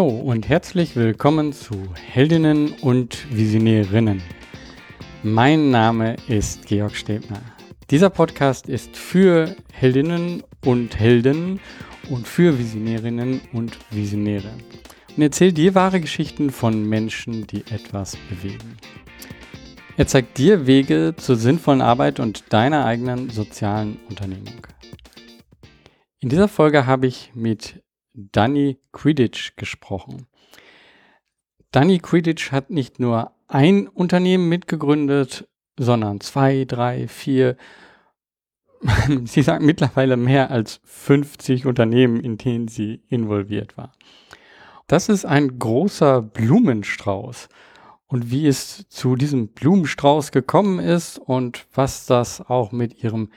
Hallo und herzlich willkommen zu Heldinnen und Visionärinnen. Mein Name ist Georg Stebner. Dieser Podcast ist für Heldinnen und Helden und für Visionärinnen und Visionäre und erzählt dir wahre Geschichten von Menschen, die etwas bewegen. Er zeigt dir Wege zur sinnvollen Arbeit und deiner eigenen sozialen Unternehmung. In dieser Folge habe ich mit Danny Quidditch gesprochen. Danny Quidditch hat nicht nur ein Unternehmen mitgegründet, sondern zwei, drei, vier, sie sagt mittlerweile mehr als 50 Unternehmen, in denen sie involviert war. Das ist ein großer Blumenstrauß. Und wie es zu diesem Blumenstrauß gekommen ist und was das auch mit ihrem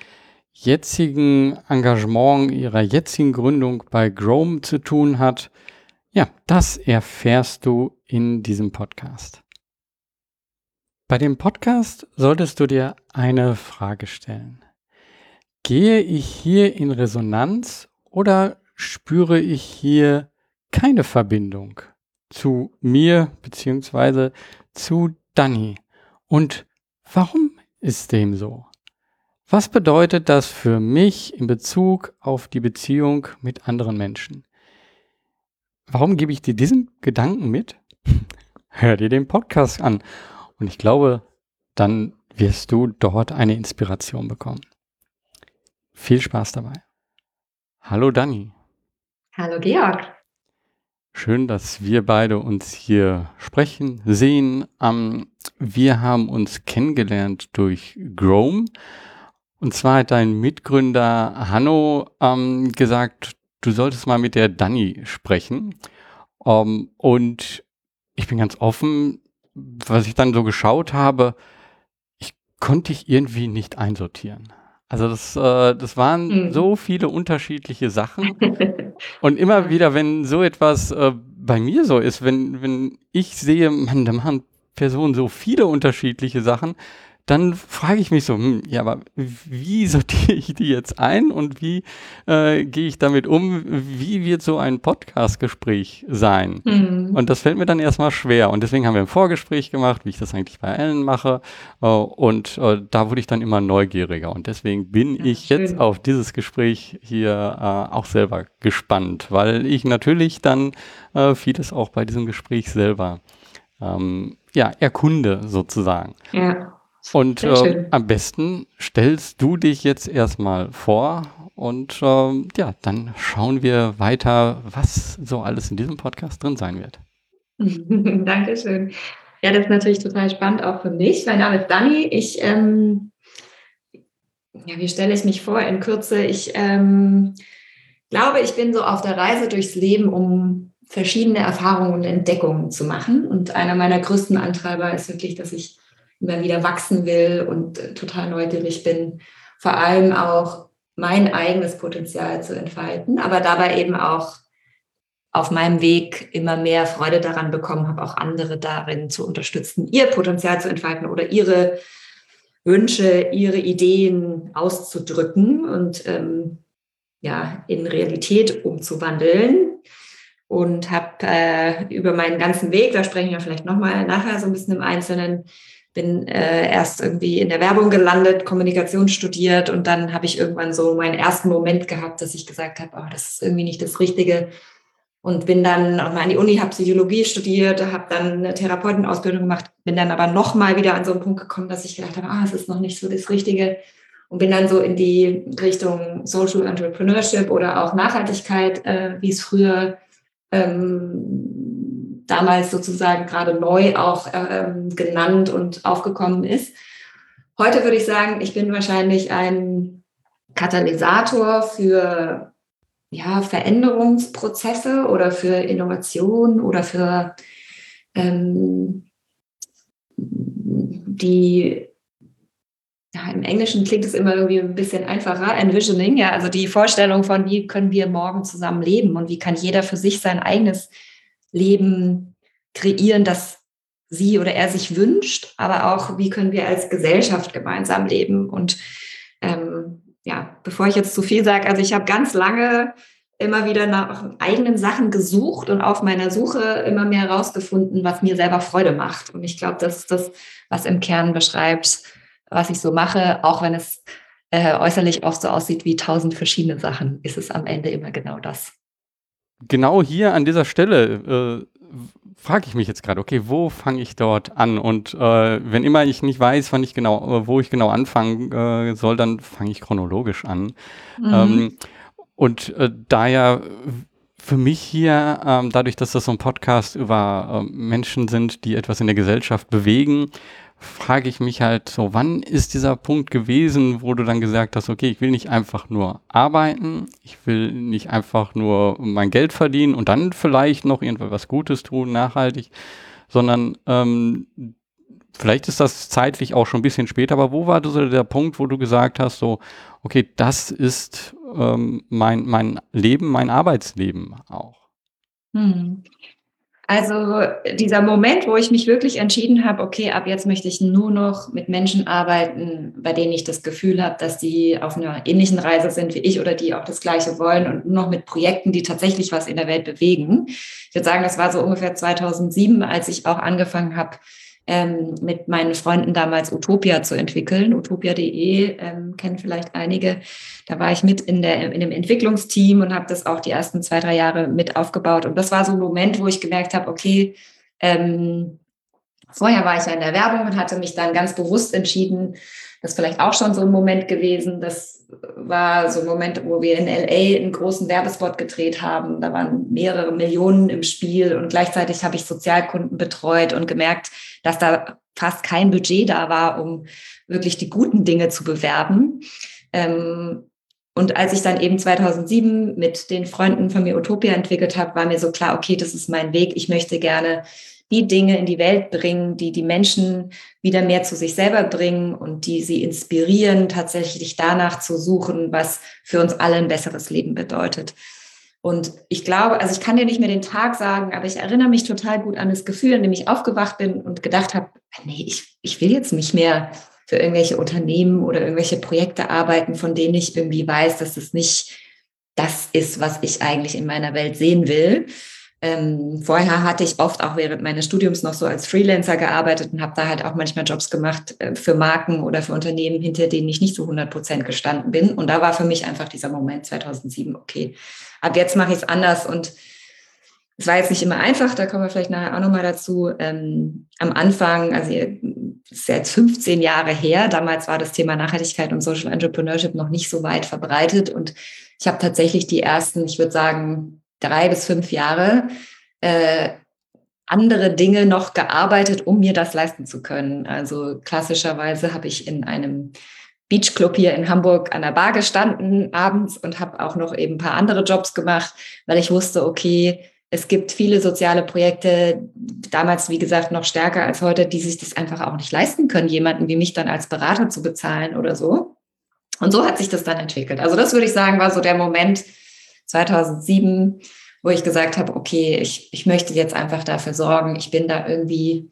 jetzigen Engagement, ihrer jetzigen Gründung bei Grome zu tun hat, ja, das erfährst du in diesem Podcast. Bei dem Podcast solltest du dir eine Frage stellen. Gehe ich hier in Resonanz oder spüre ich hier keine Verbindung zu mir bzw. zu Danny? Und warum ist dem so? Was bedeutet das für mich in Bezug auf die Beziehung mit anderen Menschen? Warum gebe ich dir diesen Gedanken mit? Hör dir den Podcast an und ich glaube, dann wirst du dort eine Inspiration bekommen. Viel Spaß dabei. Hallo Dani. Hallo Georg. Schön, dass wir beide uns hier sprechen, sehen. Ähm, wir haben uns kennengelernt durch Grome und zwar hat dein Mitgründer Hanno ähm, gesagt, du solltest mal mit der Dani sprechen. Ähm, und ich bin ganz offen, was ich dann so geschaut habe, ich konnte dich irgendwie nicht einsortieren. Also das, äh, das waren mhm. so viele unterschiedliche Sachen. Und immer wieder, wenn so etwas äh, bei mir so ist, wenn, wenn ich sehe, man, da machen Personen so viele unterschiedliche Sachen, dann frage ich mich so, hm, ja, aber wie sortiere ich die jetzt ein und wie äh, gehe ich damit um? Wie wird so ein Podcast-Gespräch sein? Mhm. Und das fällt mir dann erstmal schwer. Und deswegen haben wir ein Vorgespräch gemacht, wie ich das eigentlich bei Ellen mache. Äh, und äh, da wurde ich dann immer neugieriger. Und deswegen bin ja, ich schön. jetzt auf dieses Gespräch hier äh, auch selber gespannt, weil ich natürlich dann äh, vieles auch bei diesem Gespräch selber ähm, ja, erkunde sozusagen. Ja. Und äh, am besten stellst du dich jetzt erstmal vor und äh, ja, dann schauen wir weiter, was so alles in diesem Podcast drin sein wird. Dankeschön. Ja, das ist natürlich total spannend auch für mich. Mein Name ist Dani. Ich, ähm, ja, wie stelle ich mich vor in Kürze? Ich ähm, glaube, ich bin so auf der Reise durchs Leben, um verschiedene Erfahrungen und Entdeckungen zu machen. Und einer meiner größten Antreiber ist wirklich, dass ich immer wieder wachsen will und äh, total neugierig bin, vor allem auch mein eigenes Potenzial zu entfalten, aber dabei eben auch auf meinem Weg immer mehr Freude daran bekommen habe, auch andere darin zu unterstützen, ihr Potenzial zu entfalten oder ihre Wünsche, ihre Ideen auszudrücken und ähm, ja in Realität umzuwandeln. Und habe äh, über meinen ganzen Weg, da sprechen wir vielleicht nochmal nachher so ein bisschen im Einzelnen, bin äh, erst irgendwie in der Werbung gelandet, Kommunikation studiert und dann habe ich irgendwann so meinen ersten Moment gehabt, dass ich gesagt habe, oh, das ist irgendwie nicht das Richtige. Und bin dann auch mal an die Uni, habe Psychologie studiert, habe dann eine Therapeutenausbildung gemacht, bin dann aber noch mal wieder an so einen Punkt gekommen, dass ich gedacht habe, ah, es ist noch nicht so das Richtige. Und bin dann so in die Richtung Social Entrepreneurship oder auch Nachhaltigkeit, äh, wie es früher ähm, damals sozusagen gerade neu auch ähm, genannt und aufgekommen ist. Heute würde ich sagen, ich bin wahrscheinlich ein Katalysator für ja, Veränderungsprozesse oder für Innovation oder für ähm, die, ja, im Englischen klingt es immer irgendwie ein bisschen einfacher, Envisioning, ja, also die Vorstellung von, wie können wir morgen zusammen leben und wie kann jeder für sich sein eigenes Leben kreieren, das sie oder er sich wünscht, aber auch, wie können wir als Gesellschaft gemeinsam leben. Und ähm, ja, bevor ich jetzt zu viel sage, also ich habe ganz lange immer wieder nach eigenen Sachen gesucht und auf meiner Suche immer mehr herausgefunden, was mir selber Freude macht. Und ich glaube, das ist das, was im Kern beschreibt, was ich so mache, auch wenn es äh, äußerlich oft so aussieht wie tausend verschiedene Sachen, ist es am Ende immer genau das. Genau hier an dieser Stelle äh, frage ich mich jetzt gerade, okay, wo fange ich dort an? Und äh, wenn immer ich nicht weiß, wann ich genau, äh, wo ich genau anfangen äh, soll, dann fange ich chronologisch an. Mhm. Ähm, und äh, da ja für mich hier, ähm, dadurch, dass das so ein Podcast über äh, Menschen sind, die etwas in der Gesellschaft bewegen, frage ich mich halt so, wann ist dieser Punkt gewesen, wo du dann gesagt hast, okay, ich will nicht einfach nur arbeiten, ich will nicht einfach nur mein Geld verdienen und dann vielleicht noch irgendwas Gutes tun, nachhaltig, sondern ähm, vielleicht ist das zeitlich auch schon ein bisschen später, aber wo war so der Punkt, wo du gesagt hast, so, okay, das ist ähm, mein, mein Leben, mein Arbeitsleben auch? Hm. Also dieser Moment, wo ich mich wirklich entschieden habe, okay, ab jetzt möchte ich nur noch mit Menschen arbeiten, bei denen ich das Gefühl habe, dass die auf einer ähnlichen Reise sind wie ich oder die auch das Gleiche wollen und nur noch mit Projekten, die tatsächlich was in der Welt bewegen. Ich würde sagen, das war so ungefähr 2007, als ich auch angefangen habe, ähm, mit meinen Freunden damals Utopia zu entwickeln. Utopia.de ähm, kennen vielleicht einige. Da war ich mit in, der, in dem Entwicklungsteam und habe das auch die ersten zwei, drei Jahre mit aufgebaut. Und das war so ein Moment, wo ich gemerkt habe, okay, ähm, vorher war ich ja in der Werbung und hatte mich dann ganz bewusst entschieden, das ist vielleicht auch schon so ein Moment gewesen. Das war so ein Moment, wo wir in LA einen großen Werbespot gedreht haben. Da waren mehrere Millionen im Spiel und gleichzeitig habe ich Sozialkunden betreut und gemerkt, dass da fast kein Budget da war, um wirklich die guten Dinge zu bewerben. Ähm, und als ich dann eben 2007 mit den Freunden von mir Utopia entwickelt habe, war mir so klar, okay, das ist mein Weg. Ich möchte gerne die Dinge in die Welt bringen, die die Menschen wieder mehr zu sich selber bringen und die sie inspirieren, tatsächlich danach zu suchen, was für uns alle ein besseres Leben bedeutet. Und ich glaube, also ich kann dir nicht mehr den Tag sagen, aber ich erinnere mich total gut an das Gefühl, in dem ich aufgewacht bin und gedacht habe, nee, ich, ich will jetzt nicht mehr für irgendwelche Unternehmen oder irgendwelche Projekte arbeiten, von denen ich irgendwie weiß, dass es nicht das ist, was ich eigentlich in meiner Welt sehen will. Ähm, vorher hatte ich oft auch während meines Studiums noch so als Freelancer gearbeitet und habe da halt auch manchmal Jobs gemacht äh, für Marken oder für Unternehmen, hinter denen ich nicht so 100 Prozent gestanden bin. Und da war für mich einfach dieser Moment 2007, okay, ab jetzt mache ich es anders. Und es war jetzt nicht immer einfach, da kommen wir vielleicht nachher auch nochmal dazu. Ähm, am Anfang, also es ist jetzt 15 Jahre her, damals war das Thema Nachhaltigkeit und Social Entrepreneurship noch nicht so weit verbreitet. Und ich habe tatsächlich die ersten, ich würde sagen, drei bis fünf Jahre äh, andere Dinge noch gearbeitet, um mir das leisten zu können. Also klassischerweise habe ich in einem Beachclub hier in Hamburg an der Bar gestanden abends und habe auch noch eben ein paar andere Jobs gemacht, weil ich wusste, okay, es gibt viele soziale Projekte, damals wie gesagt noch stärker als heute, die sich das einfach auch nicht leisten können, jemanden wie mich dann als Berater zu bezahlen oder so. Und so hat sich das dann entwickelt. Also das würde ich sagen, war so der Moment, 2007, wo ich gesagt habe, okay, ich, ich möchte jetzt einfach dafür sorgen, ich bin da irgendwie,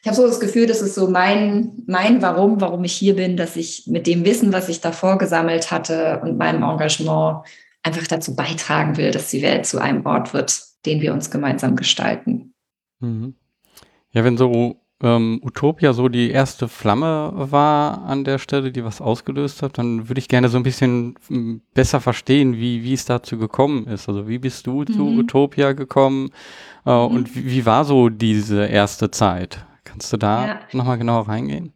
ich habe so das Gefühl, das ist so mein, mein Warum, warum ich hier bin, dass ich mit dem Wissen, was ich davor gesammelt hatte und meinem Engagement einfach dazu beitragen will, dass die Welt zu einem Ort wird, den wir uns gemeinsam gestalten. Mhm. Ja, wenn so ähm, Utopia so die erste Flamme war an der Stelle, die was ausgelöst hat, dann würde ich gerne so ein bisschen besser verstehen, wie, wie es dazu gekommen ist. Also wie bist du mhm. zu Utopia gekommen äh, mhm. und wie, wie, war so diese erste Zeit? Kannst du da ja. nochmal genauer reingehen?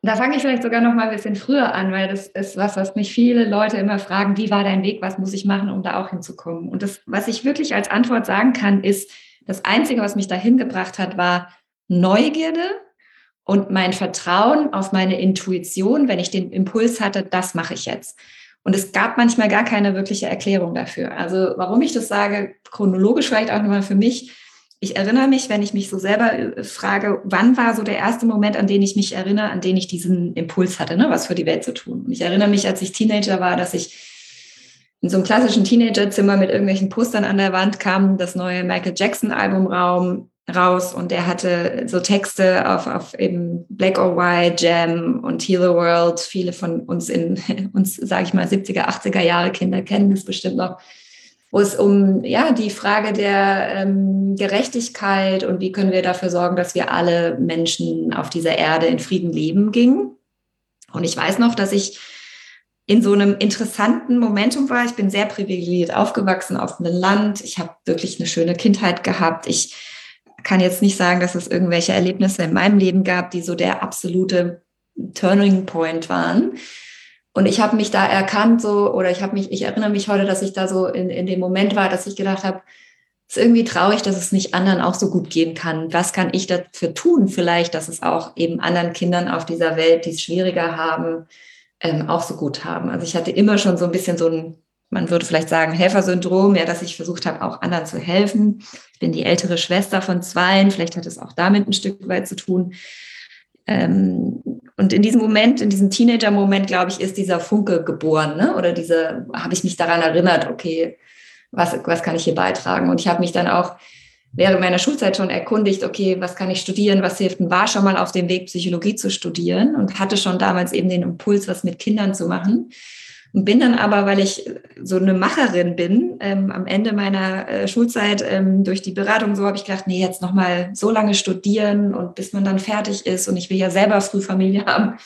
Da fange ich vielleicht sogar noch mal ein bisschen früher an, weil das ist was, was mich viele Leute immer fragen, wie war dein Weg, was muss ich machen, um da auch hinzukommen? Und das, was ich wirklich als Antwort sagen kann, ist, das Einzige, was mich dahin gebracht hat, war Neugierde und mein Vertrauen auf meine Intuition, wenn ich den Impuls hatte, das mache ich jetzt. Und es gab manchmal gar keine wirkliche Erklärung dafür. Also warum ich das sage, chronologisch vielleicht auch nochmal für mich. Ich erinnere mich, wenn ich mich so selber äh, frage, wann war so der erste Moment, an den ich mich erinnere, an den ich diesen Impuls hatte, ne, was für die Welt zu tun. Und ich erinnere mich, als ich Teenager war, dass ich in so einem klassischen Teenagerzimmer mit irgendwelchen Postern an der Wand kam, das neue Michael Jackson Album Raum, raus und er hatte so Texte auf, auf eben Black or White, Jam und Heal the World. Viele von uns in uns, sage ich mal, 70er, 80er Jahre Kinder kennen das bestimmt noch. wo es um ja die Frage der ähm, Gerechtigkeit und wie können wir dafür sorgen, dass wir alle Menschen auf dieser Erde in Frieden leben ging. Und ich weiß noch, dass ich in so einem interessanten Momentum war. Ich bin sehr privilegiert aufgewachsen auf einem Land. Ich habe wirklich eine schöne Kindheit gehabt. Ich kann jetzt nicht sagen, dass es irgendwelche Erlebnisse in meinem Leben gab, die so der absolute Turning Point waren. Und ich habe mich da erkannt, so, oder ich habe mich, ich erinnere mich heute, dass ich da so in, in dem Moment war, dass ich gedacht habe, es ist irgendwie traurig, dass es nicht anderen auch so gut gehen kann. Was kann ich dafür tun, vielleicht, dass es auch eben anderen Kindern auf dieser Welt, die es schwieriger haben, ähm, auch so gut haben. Also ich hatte immer schon so ein bisschen so ein, man würde vielleicht sagen, Helfersyndrom, ja, dass ich versucht habe, auch anderen zu helfen. Ich bin die ältere Schwester von zweien, vielleicht hat es auch damit ein Stück weit zu tun. Ähm, und in diesem Moment, in diesem Teenager-Moment, glaube ich, ist dieser Funke geboren, ne? oder diese, habe ich mich daran erinnert, okay, was, was kann ich hier beitragen? Und ich habe mich dann auch während meiner Schulzeit schon erkundigt, okay, was kann ich studieren, was hilft und war schon mal auf dem Weg, Psychologie zu studieren und hatte schon damals eben den Impuls, was mit Kindern zu machen. Und bin dann aber, weil ich so eine Macherin bin, ähm, am Ende meiner äh, Schulzeit ähm, durch die Beratung so habe ich gedacht, nee, jetzt nochmal so lange studieren und bis man dann fertig ist und ich will ja selber früh Familie haben,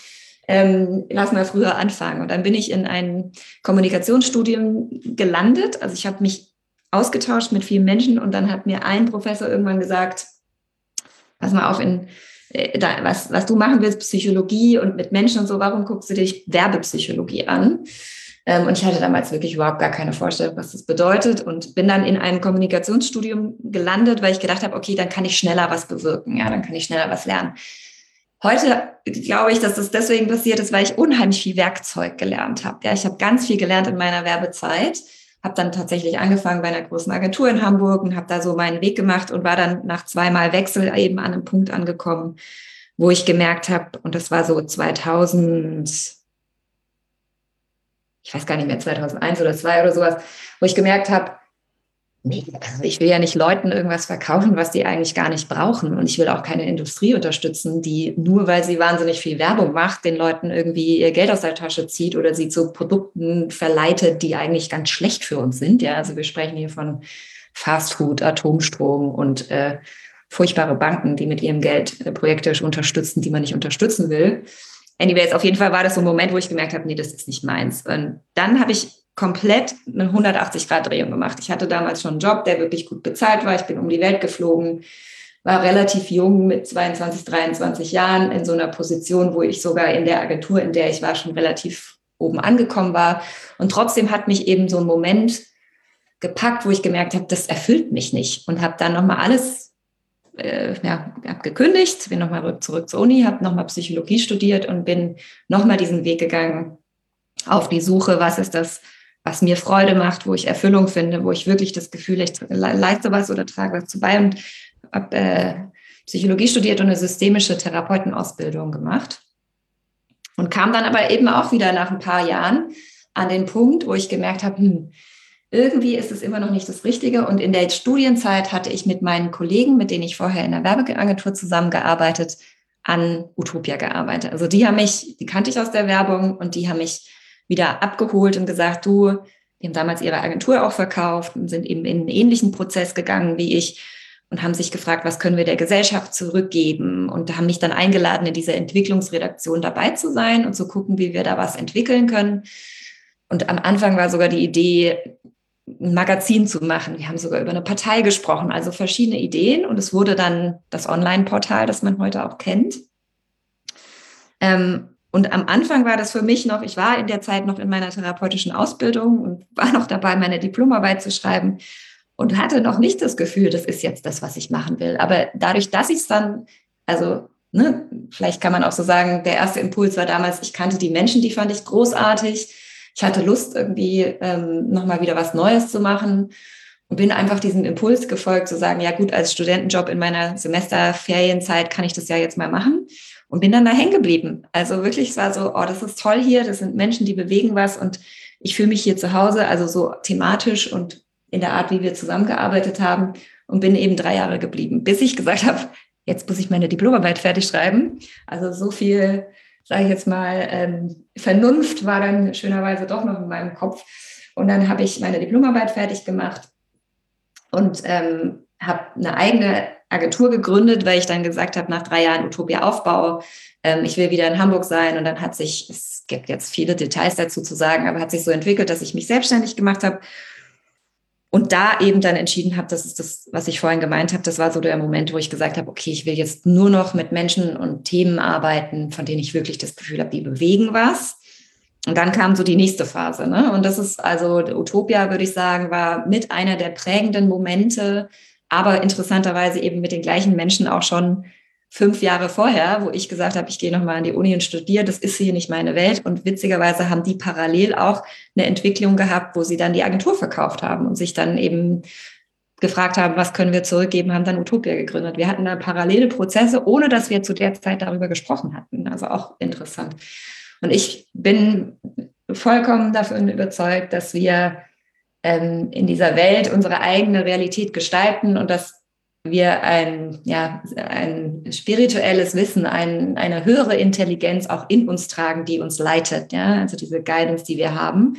ähm, lass mal früher anfangen. Und dann bin ich in ein Kommunikationsstudium gelandet. Also ich habe mich ausgetauscht mit vielen Menschen und dann hat mir ein Professor irgendwann gesagt, pass mal auf, in, äh, da, was, was du machen willst, Psychologie und mit Menschen und so, warum guckst du dich Werbepsychologie an? Ähm, und ich hatte damals wirklich überhaupt gar keine Vorstellung, was das bedeutet und bin dann in einem Kommunikationsstudium gelandet, weil ich gedacht habe, okay, dann kann ich schneller was bewirken, ja, dann kann ich schneller was lernen. Heute glaube ich, dass das deswegen passiert ist, weil ich unheimlich viel Werkzeug gelernt habe. Ja, ich habe ganz viel gelernt in meiner Werbezeit, habe dann tatsächlich angefangen bei einer großen Agentur in Hamburg und habe da so meinen Weg gemacht und war dann nach zweimal Wechsel eben an einem Punkt angekommen, wo ich gemerkt habe, und das war so 2000, ich weiß gar nicht mehr, 2001 oder 2002 oder sowas, wo ich gemerkt habe, nee, also ich will ja nicht Leuten irgendwas verkaufen, was die eigentlich gar nicht brauchen. Und ich will auch keine Industrie unterstützen, die nur weil sie wahnsinnig viel Werbung macht, den Leuten irgendwie ihr Geld aus der Tasche zieht oder sie zu Produkten verleitet, die eigentlich ganz schlecht für uns sind. Ja, also wir sprechen hier von Fastfood, Atomstrom und äh, furchtbare Banken, die mit ihrem Geld äh, Projekte unterstützen, die man nicht unterstützen will. Anyways, auf jeden Fall war das so ein Moment, wo ich gemerkt habe, nee, das ist nicht meins. Und dann habe ich komplett eine 180-Grad-Drehung gemacht. Ich hatte damals schon einen Job, der wirklich gut bezahlt war. Ich bin um die Welt geflogen, war relativ jung mit 22, 23 Jahren in so einer Position, wo ich sogar in der Agentur, in der ich war, schon relativ oben angekommen war. Und trotzdem hat mich eben so ein Moment gepackt, wo ich gemerkt habe, das erfüllt mich nicht und habe dann nochmal alles äh, ja, habe gekündigt, bin nochmal zurück zur Uni, habe nochmal Psychologie studiert und bin nochmal diesen Weg gegangen auf die Suche, was ist das, was mir Freude macht, wo ich Erfüllung finde, wo ich wirklich das Gefühl, ich leiste was oder trage was zu bei und habe äh, Psychologie studiert und eine systemische Therapeutenausbildung gemacht. Und kam dann aber eben auch wieder nach ein paar Jahren an den Punkt, wo ich gemerkt habe, hm, irgendwie ist es immer noch nicht das Richtige. Und in der Studienzeit hatte ich mit meinen Kollegen, mit denen ich vorher in der Werbeagentur zusammengearbeitet, an Utopia gearbeitet. Also die haben mich, die kannte ich aus der Werbung und die haben mich wieder abgeholt und gesagt, du, die haben damals ihre Agentur auch verkauft und sind eben in einen ähnlichen Prozess gegangen wie ich und haben sich gefragt, was können wir der Gesellschaft zurückgeben und haben mich dann eingeladen, in dieser Entwicklungsredaktion dabei zu sein und zu gucken, wie wir da was entwickeln können. Und am Anfang war sogar die Idee, ein Magazin zu machen. Wir haben sogar über eine Partei gesprochen, also verschiedene Ideen. Und es wurde dann das Online-Portal, das man heute auch kennt. Ähm, und am Anfang war das für mich noch, ich war in der Zeit noch in meiner therapeutischen Ausbildung und war noch dabei, meine Diplomarbeit zu schreiben und hatte noch nicht das Gefühl, das ist jetzt das, was ich machen will. Aber dadurch, dass ich es dann, also ne, vielleicht kann man auch so sagen, der erste Impuls war damals, ich kannte die Menschen, die fand ich großartig ich hatte Lust, irgendwie ähm, nochmal wieder was Neues zu machen und bin einfach diesem Impuls gefolgt, zu sagen, ja gut, als Studentenjob in meiner Semesterferienzeit kann ich das ja jetzt mal machen und bin dann da hängen geblieben. Also wirklich, es war so, oh, das ist toll hier, das sind Menschen, die bewegen was und ich fühle mich hier zu Hause, also so thematisch und in der Art, wie wir zusammengearbeitet haben und bin eben drei Jahre geblieben, bis ich gesagt habe, jetzt muss ich meine Diplomarbeit fertig schreiben. Also so viel sage ich jetzt mal, ähm, Vernunft war dann schönerweise doch noch in meinem Kopf. Und dann habe ich meine Diplomarbeit fertig gemacht und ähm, habe eine eigene Agentur gegründet, weil ich dann gesagt habe, nach drei Jahren Utopia Aufbau, ähm, ich will wieder in Hamburg sein. Und dann hat sich, es gibt jetzt viele Details dazu zu sagen, aber hat sich so entwickelt, dass ich mich selbstständig gemacht habe und da eben dann entschieden habe, das ist das, was ich vorhin gemeint habe, das war so der Moment, wo ich gesagt habe, okay, ich will jetzt nur noch mit Menschen und Themen arbeiten, von denen ich wirklich das Gefühl habe, die bewegen was. Und dann kam so die nächste Phase. Ne? Und das ist also Utopia, würde ich sagen, war mit einer der prägenden Momente, aber interessanterweise eben mit den gleichen Menschen auch schon fünf Jahre vorher, wo ich gesagt habe, ich gehe nochmal an die Uni und studiere, das ist hier nicht meine Welt. Und witzigerweise haben die parallel auch eine Entwicklung gehabt, wo sie dann die Agentur verkauft haben und sich dann eben gefragt haben, was können wir zurückgeben, haben dann Utopia gegründet. Wir hatten da parallele Prozesse, ohne dass wir zu der Zeit darüber gesprochen hatten. Also auch interessant. Und ich bin vollkommen davon überzeugt, dass wir ähm, in dieser Welt unsere eigene Realität gestalten und dass wir ein, ja, ein spirituelles Wissen, ein, eine höhere Intelligenz auch in uns tragen, die uns leitet, ja, also diese Guidance, die wir haben.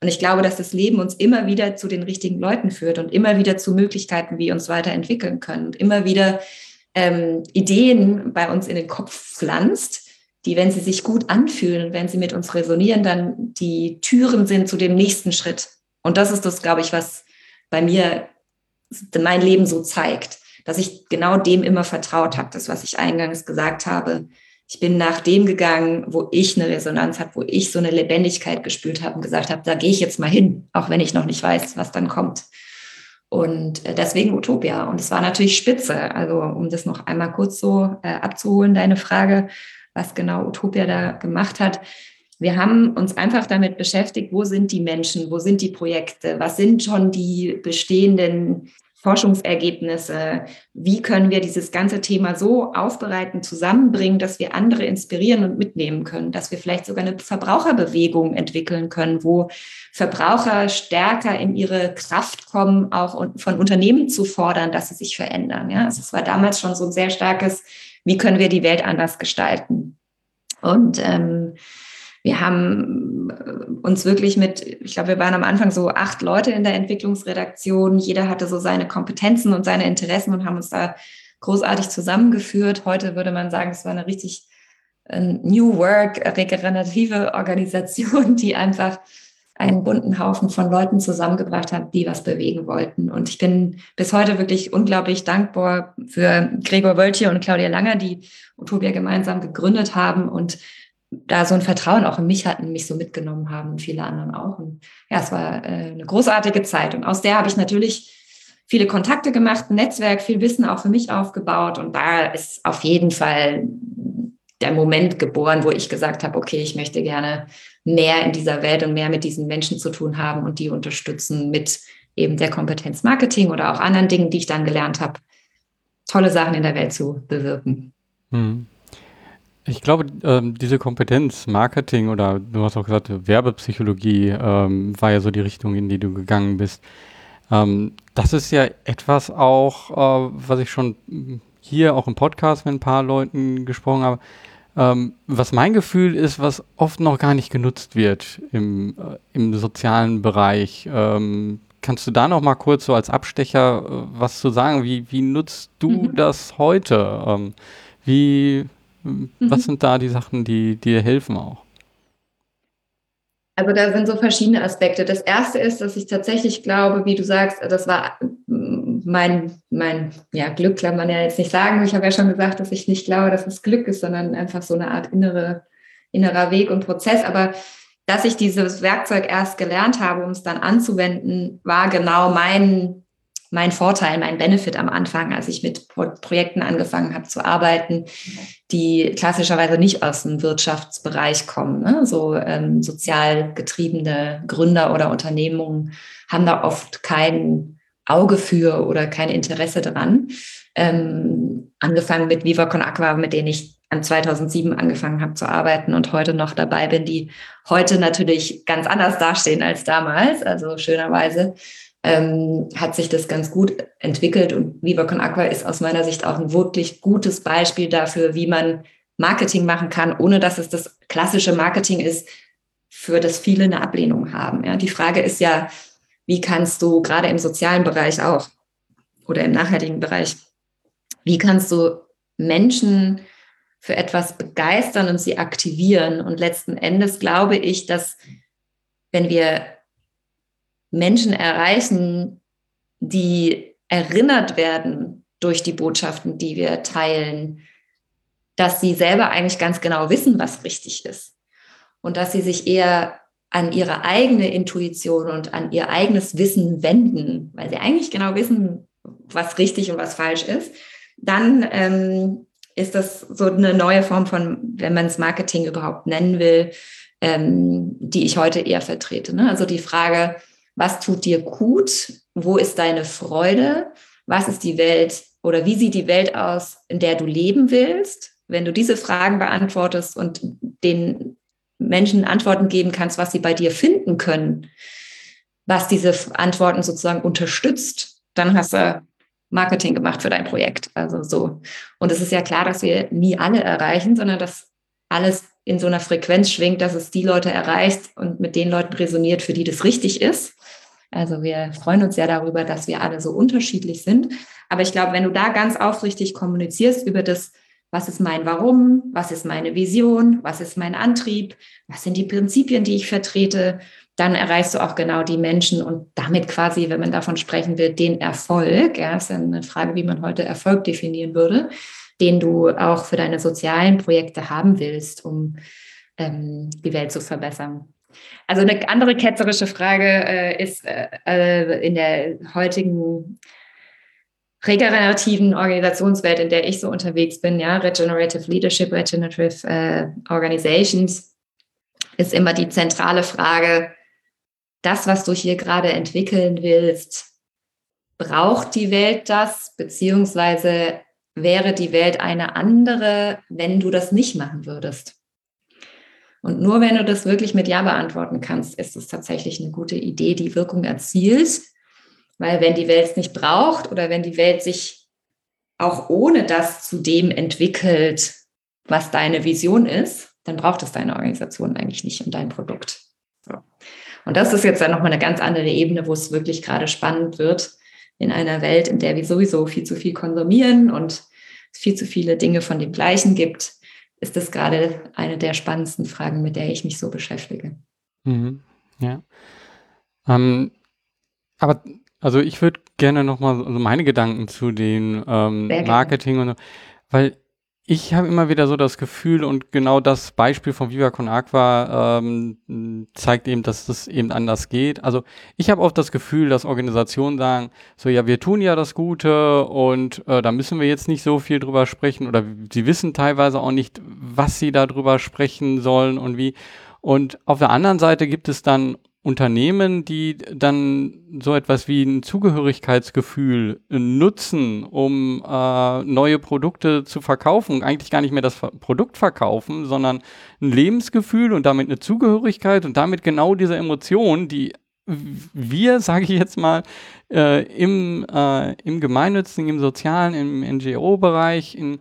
Und ich glaube, dass das Leben uns immer wieder zu den richtigen Leuten führt und immer wieder zu Möglichkeiten, wie wir uns weiterentwickeln können und immer wieder ähm, Ideen bei uns in den Kopf pflanzt, die, wenn sie sich gut anfühlen, wenn sie mit uns resonieren, dann die Türen sind zu dem nächsten Schritt. Und das ist das, glaube ich, was bei mir mein Leben so zeigt dass ich genau dem immer vertraut habe, das, was ich eingangs gesagt habe. Ich bin nach dem gegangen, wo ich eine Resonanz habe, wo ich so eine Lebendigkeit gespürt habe und gesagt habe, da gehe ich jetzt mal hin, auch wenn ich noch nicht weiß, was dann kommt. Und äh, deswegen Utopia. Und es war natürlich spitze. Also um das noch einmal kurz so äh, abzuholen, deine Frage, was genau Utopia da gemacht hat. Wir haben uns einfach damit beschäftigt, wo sind die Menschen, wo sind die Projekte, was sind schon die bestehenden Forschungsergebnisse, wie können wir dieses ganze Thema so aufbereiten, zusammenbringen, dass wir andere inspirieren und mitnehmen können, dass wir vielleicht sogar eine Verbraucherbewegung entwickeln können, wo Verbraucher stärker in ihre Kraft kommen, auch von Unternehmen zu fordern, dass sie sich verändern. Ja, also es war damals schon so ein sehr starkes, wie können wir die Welt anders gestalten? Und ähm, wir haben äh, uns wirklich mit, ich glaube, wir waren am Anfang so acht Leute in der Entwicklungsredaktion. Jeder hatte so seine Kompetenzen und seine Interessen und haben uns da großartig zusammengeführt. Heute würde man sagen, es war eine richtig äh, New Work, regenerative Organisation, die einfach einen bunten Haufen von Leuten zusammengebracht hat, die was bewegen wollten. Und ich bin bis heute wirklich unglaublich dankbar für Gregor Wöltje und Claudia Langer, die Utopia gemeinsam gegründet haben und da so ein Vertrauen auch in mich hatten, mich so mitgenommen haben und viele anderen auch. Und ja, es war äh, eine großartige Zeit. Und aus der habe ich natürlich viele Kontakte gemacht, ein Netzwerk, viel Wissen auch für mich aufgebaut. Und da ist auf jeden Fall der Moment geboren, wo ich gesagt habe, okay, ich möchte gerne mehr in dieser Welt und mehr mit diesen Menschen zu tun haben und die unterstützen mit eben der Kompetenz Marketing oder auch anderen Dingen, die ich dann gelernt habe, tolle Sachen in der Welt zu bewirken. Hm. Ich glaube, ähm, diese Kompetenz, Marketing oder du hast auch gesagt, Werbepsychologie ähm, war ja so die Richtung, in die du gegangen bist. Ähm, das ist ja etwas auch, äh, was ich schon hier auch im Podcast mit ein paar Leuten gesprochen habe, ähm, was mein Gefühl ist, was oft noch gar nicht genutzt wird im, äh, im sozialen Bereich. Ähm, kannst du da noch mal kurz so als Abstecher äh, was zu sagen? Wie, wie nutzt du mhm. das heute? Ähm, Mhm. Was sind da die Sachen, die dir helfen auch? Also da sind so verschiedene Aspekte. Das erste ist, dass ich tatsächlich glaube, wie du sagst, das war mein, mein ja, Glück kann man ja jetzt nicht sagen. Ich habe ja schon gesagt, dass ich nicht glaube, dass es Glück ist, sondern einfach so eine Art innere, innerer Weg und Prozess. Aber dass ich dieses Werkzeug erst gelernt habe, um es dann anzuwenden, war genau mein mein Vorteil, mein Benefit am Anfang, als ich mit Pro Projekten angefangen habe zu arbeiten, die klassischerweise nicht aus dem Wirtschaftsbereich kommen. Ne? So ähm, sozial getriebene Gründer oder Unternehmungen haben da oft kein Auge für oder kein Interesse dran. Ähm, angefangen mit Viva Con Aqua, mit denen ich an 2007 angefangen habe zu arbeiten und heute noch dabei bin, die heute natürlich ganz anders dastehen als damals, also schönerweise ähm, hat sich das ganz gut entwickelt und Viva Con Aqua ist aus meiner Sicht auch ein wirklich gutes Beispiel dafür, wie man Marketing machen kann, ohne dass es das klassische Marketing ist, für das viele eine Ablehnung haben. Ja, die Frage ist ja, wie kannst du gerade im sozialen Bereich auch oder im nachhaltigen Bereich, wie kannst du Menschen für etwas begeistern und sie aktivieren? Und letzten Endes glaube ich, dass wenn wir Menschen erreichen, die erinnert werden durch die Botschaften, die wir teilen, dass sie selber eigentlich ganz genau wissen, was richtig ist. Und dass sie sich eher an ihre eigene Intuition und an ihr eigenes Wissen wenden, weil sie eigentlich genau wissen, was richtig und was falsch ist, dann ähm, ist das so eine neue Form von, wenn man es Marketing überhaupt nennen will, ähm, die ich heute eher vertrete. Ne? Also die Frage, was tut dir gut? Wo ist deine Freude? Was ist die Welt oder wie sieht die Welt aus, in der du leben willst? Wenn du diese Fragen beantwortest und den Menschen Antworten geben kannst, was sie bei dir finden können, was diese Antworten sozusagen unterstützt, dann hast du Marketing gemacht für dein Projekt. Also so. Und es ist ja klar, dass wir nie alle erreichen, sondern dass alles in so einer Frequenz schwingt, dass es die Leute erreicht und mit den Leuten resoniert, für die das richtig ist. Also wir freuen uns ja darüber, dass wir alle so unterschiedlich sind. Aber ich glaube, wenn du da ganz aufrichtig kommunizierst über das, was ist mein Warum, was ist meine Vision, was ist mein Antrieb, was sind die Prinzipien, die ich vertrete, dann erreichst du auch genau die Menschen und damit quasi, wenn man davon sprechen will, den Erfolg, ja, ist ja eine Frage, wie man heute Erfolg definieren würde, den du auch für deine sozialen Projekte haben willst, um ähm, die Welt zu verbessern. Also eine andere ketzerische Frage äh, ist äh, in der heutigen regenerativen Organisationswelt, in der ich so unterwegs bin, ja, Regenerative Leadership, Regenerative äh, Organizations, ist immer die zentrale Frage, das, was du hier gerade entwickeln willst, braucht die Welt das, beziehungsweise wäre die Welt eine andere, wenn du das nicht machen würdest? Und nur wenn du das wirklich mit Ja beantworten kannst, ist es tatsächlich eine gute Idee, die Wirkung erzielt. Weil wenn die Welt es nicht braucht oder wenn die Welt sich auch ohne das zu dem entwickelt, was deine Vision ist, dann braucht es deine Organisation eigentlich nicht und dein Produkt. So. Und das ist jetzt dann nochmal eine ganz andere Ebene, wo es wirklich gerade spannend wird in einer Welt, in der wir sowieso viel zu viel konsumieren und es viel zu viele Dinge von dem Gleichen gibt, ist das gerade eine der spannendsten Fragen, mit der ich mich so beschäftige. Mhm. Ja. Ähm, aber also ich würde gerne nochmal so meine Gedanken zu den ähm, Marketing und so, weil ich habe immer wieder so das Gefühl und genau das Beispiel von Viva Con Aqua ähm, zeigt eben, dass das eben anders geht. Also ich habe oft das Gefühl, dass Organisationen sagen, so ja, wir tun ja das Gute und äh, da müssen wir jetzt nicht so viel drüber sprechen oder sie wissen teilweise auch nicht, was sie darüber sprechen sollen und wie. Und auf der anderen Seite gibt es dann Unternehmen, die dann so etwas wie ein Zugehörigkeitsgefühl nutzen, um äh, neue Produkte zu verkaufen, eigentlich gar nicht mehr das Produkt verkaufen, sondern ein Lebensgefühl und damit eine Zugehörigkeit und damit genau diese Emotionen, die wir, sage ich jetzt mal, äh, im, äh, im gemeinnützigen, im sozialen, im NGO-Bereich, in,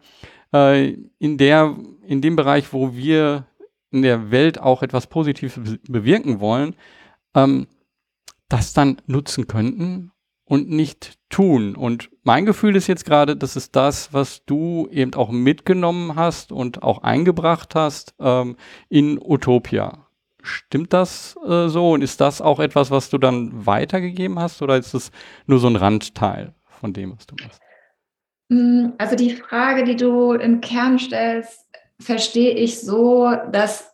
äh, in, in dem Bereich, wo wir in der Welt auch etwas Positives bewirken wollen, ähm, das dann nutzen könnten und nicht tun. Und mein Gefühl ist jetzt gerade, das ist das, was du eben auch mitgenommen hast und auch eingebracht hast ähm, in Utopia. Stimmt das äh, so? Und ist das auch etwas, was du dann weitergegeben hast oder ist es nur so ein Randteil von dem, was du machst? Hm, also die Frage, die du im Kern stellst, verstehe ich so, dass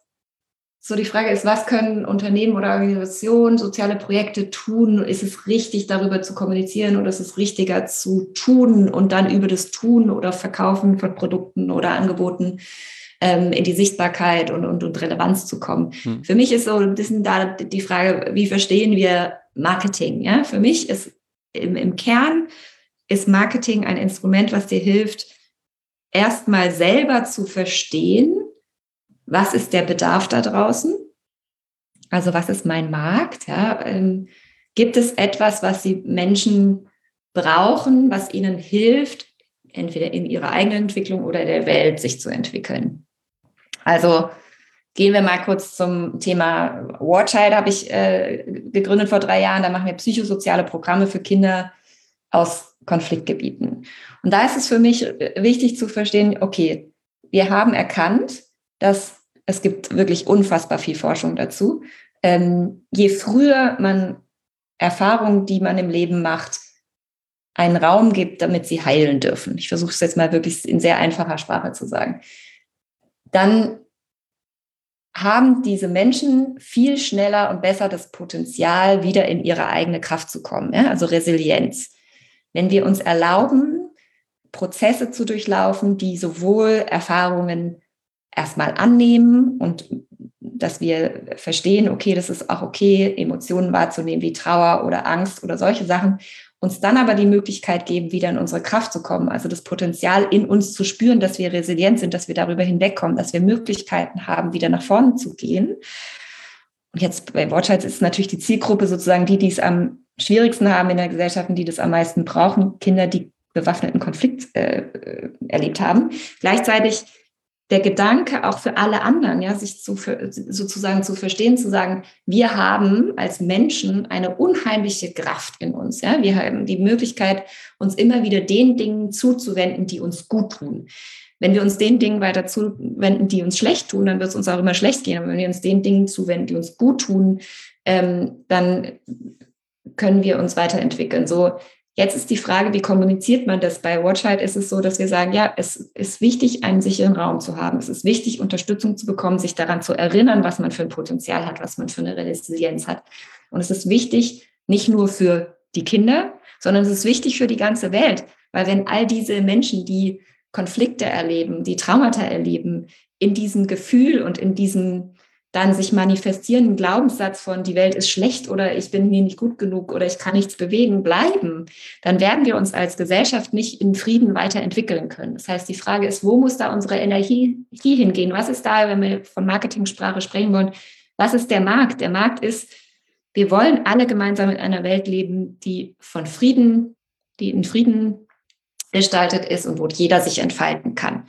so die Frage ist, was können Unternehmen oder Organisationen, soziale Projekte tun? Ist es richtig, darüber zu kommunizieren oder ist es richtiger zu tun und dann über das Tun oder Verkaufen von Produkten oder Angeboten ähm, in die Sichtbarkeit und, und, und Relevanz zu kommen? Hm. Für mich ist so ein bisschen da die Frage, wie verstehen wir Marketing? Ja? Für mich ist im, im Kern ist Marketing ein Instrument, was dir hilft, erstmal selber zu verstehen, was ist der Bedarf da draußen? Also was ist mein Markt? Ja, ähm, gibt es etwas, was die Menschen brauchen, was ihnen hilft, entweder in ihrer eigenen Entwicklung oder der Welt sich zu entwickeln? Also Gehen wir mal kurz zum Thema Warchild, habe ich äh, gegründet vor drei Jahren. Da machen wir psychosoziale Programme für Kinder aus Konfliktgebieten. Und da ist es für mich wichtig zu verstehen, okay, wir haben erkannt, dass es gibt wirklich unfassbar viel Forschung dazu. Ähm, je früher man Erfahrungen, die man im Leben macht, einen Raum gibt, damit sie heilen dürfen. Ich versuche es jetzt mal wirklich in sehr einfacher Sprache zu sagen. Dann haben diese Menschen viel schneller und besser das Potenzial, wieder in ihre eigene Kraft zu kommen, ja? also Resilienz. Wenn wir uns erlauben, Prozesse zu durchlaufen, die sowohl Erfahrungen erstmal annehmen und dass wir verstehen, okay, das ist auch okay, Emotionen wahrzunehmen wie Trauer oder Angst oder solche Sachen uns dann aber die Möglichkeit geben, wieder in unsere Kraft zu kommen, also das Potenzial in uns zu spüren, dass wir resilient sind, dass wir darüber hinwegkommen, dass wir Möglichkeiten haben, wieder nach vorne zu gehen. Und jetzt bei Watchheads ist natürlich die Zielgruppe sozusagen die, die es am schwierigsten haben in der Gesellschaft und die das am meisten brauchen, Kinder, die bewaffneten Konflikt äh erlebt haben. Gleichzeitig der Gedanke auch für alle anderen, ja, sich zu, sozusagen zu verstehen, zu sagen, wir haben als Menschen eine unheimliche Kraft in uns, ja. Wir haben die Möglichkeit, uns immer wieder den Dingen zuzuwenden, die uns gut tun. Wenn wir uns den Dingen weiter zuwenden, die uns schlecht tun, dann wird es uns auch immer schlecht gehen. Aber wenn wir uns den Dingen zuwenden, die uns gut tun, ähm, dann können wir uns weiterentwickeln. So Jetzt ist die Frage, wie kommuniziert man das? Bei Watchheit ist es so, dass wir sagen, ja, es ist wichtig, einen sicheren Raum zu haben. Es ist wichtig, Unterstützung zu bekommen, sich daran zu erinnern, was man für ein Potenzial hat, was man für eine Resilienz hat. Und es ist wichtig, nicht nur für die Kinder, sondern es ist wichtig für die ganze Welt. Weil wenn all diese Menschen, die Konflikte erleben, die Traumata erleben, in diesem Gefühl und in diesem dann sich manifestierenden Glaubenssatz von die Welt ist schlecht oder ich bin hier nicht gut genug oder ich kann nichts bewegen bleiben, dann werden wir uns als Gesellschaft nicht in Frieden weiterentwickeln können. Das heißt, die Frage ist, wo muss da unsere Energie hingehen? Was ist da, wenn wir von Marketingsprache sprechen wollen? Was ist der Markt? Der Markt ist, wir wollen alle gemeinsam in einer Welt leben, die von Frieden, die in Frieden gestaltet ist und wo jeder sich entfalten kann.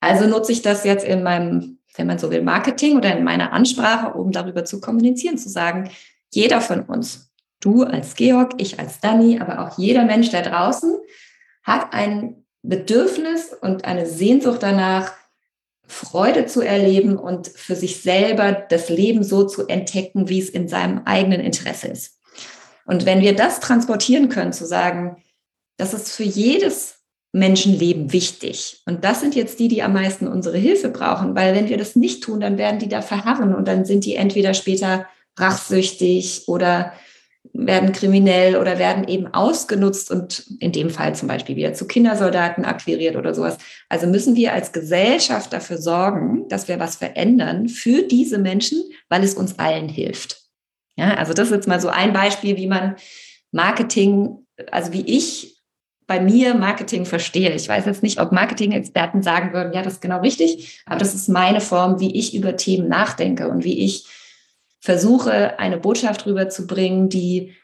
Also nutze ich das jetzt in meinem wenn man so will, Marketing oder in meiner Ansprache, um darüber zu kommunizieren, zu sagen, jeder von uns, du als Georg, ich als Dani, aber auch jeder Mensch da draußen hat ein Bedürfnis und eine Sehnsucht danach, Freude zu erleben und für sich selber das Leben so zu entdecken, wie es in seinem eigenen Interesse ist. Und wenn wir das transportieren können, zu sagen, das ist für jedes Menschenleben wichtig. Und das sind jetzt die, die am meisten unsere Hilfe brauchen, weil wenn wir das nicht tun, dann werden die da verharren und dann sind die entweder später rachsüchtig oder werden kriminell oder werden eben ausgenutzt und in dem Fall zum Beispiel wieder zu Kindersoldaten akquiriert oder sowas. Also müssen wir als Gesellschaft dafür sorgen, dass wir was verändern für diese Menschen, weil es uns allen hilft. Ja, also das ist jetzt mal so ein Beispiel, wie man Marketing, also wie ich bei mir Marketing verstehe. Ich weiß jetzt nicht, ob Marketing-Experten sagen würden, ja, das ist genau richtig, aber das ist meine Form, wie ich über Themen nachdenke und wie ich versuche, eine Botschaft rüberzubringen, die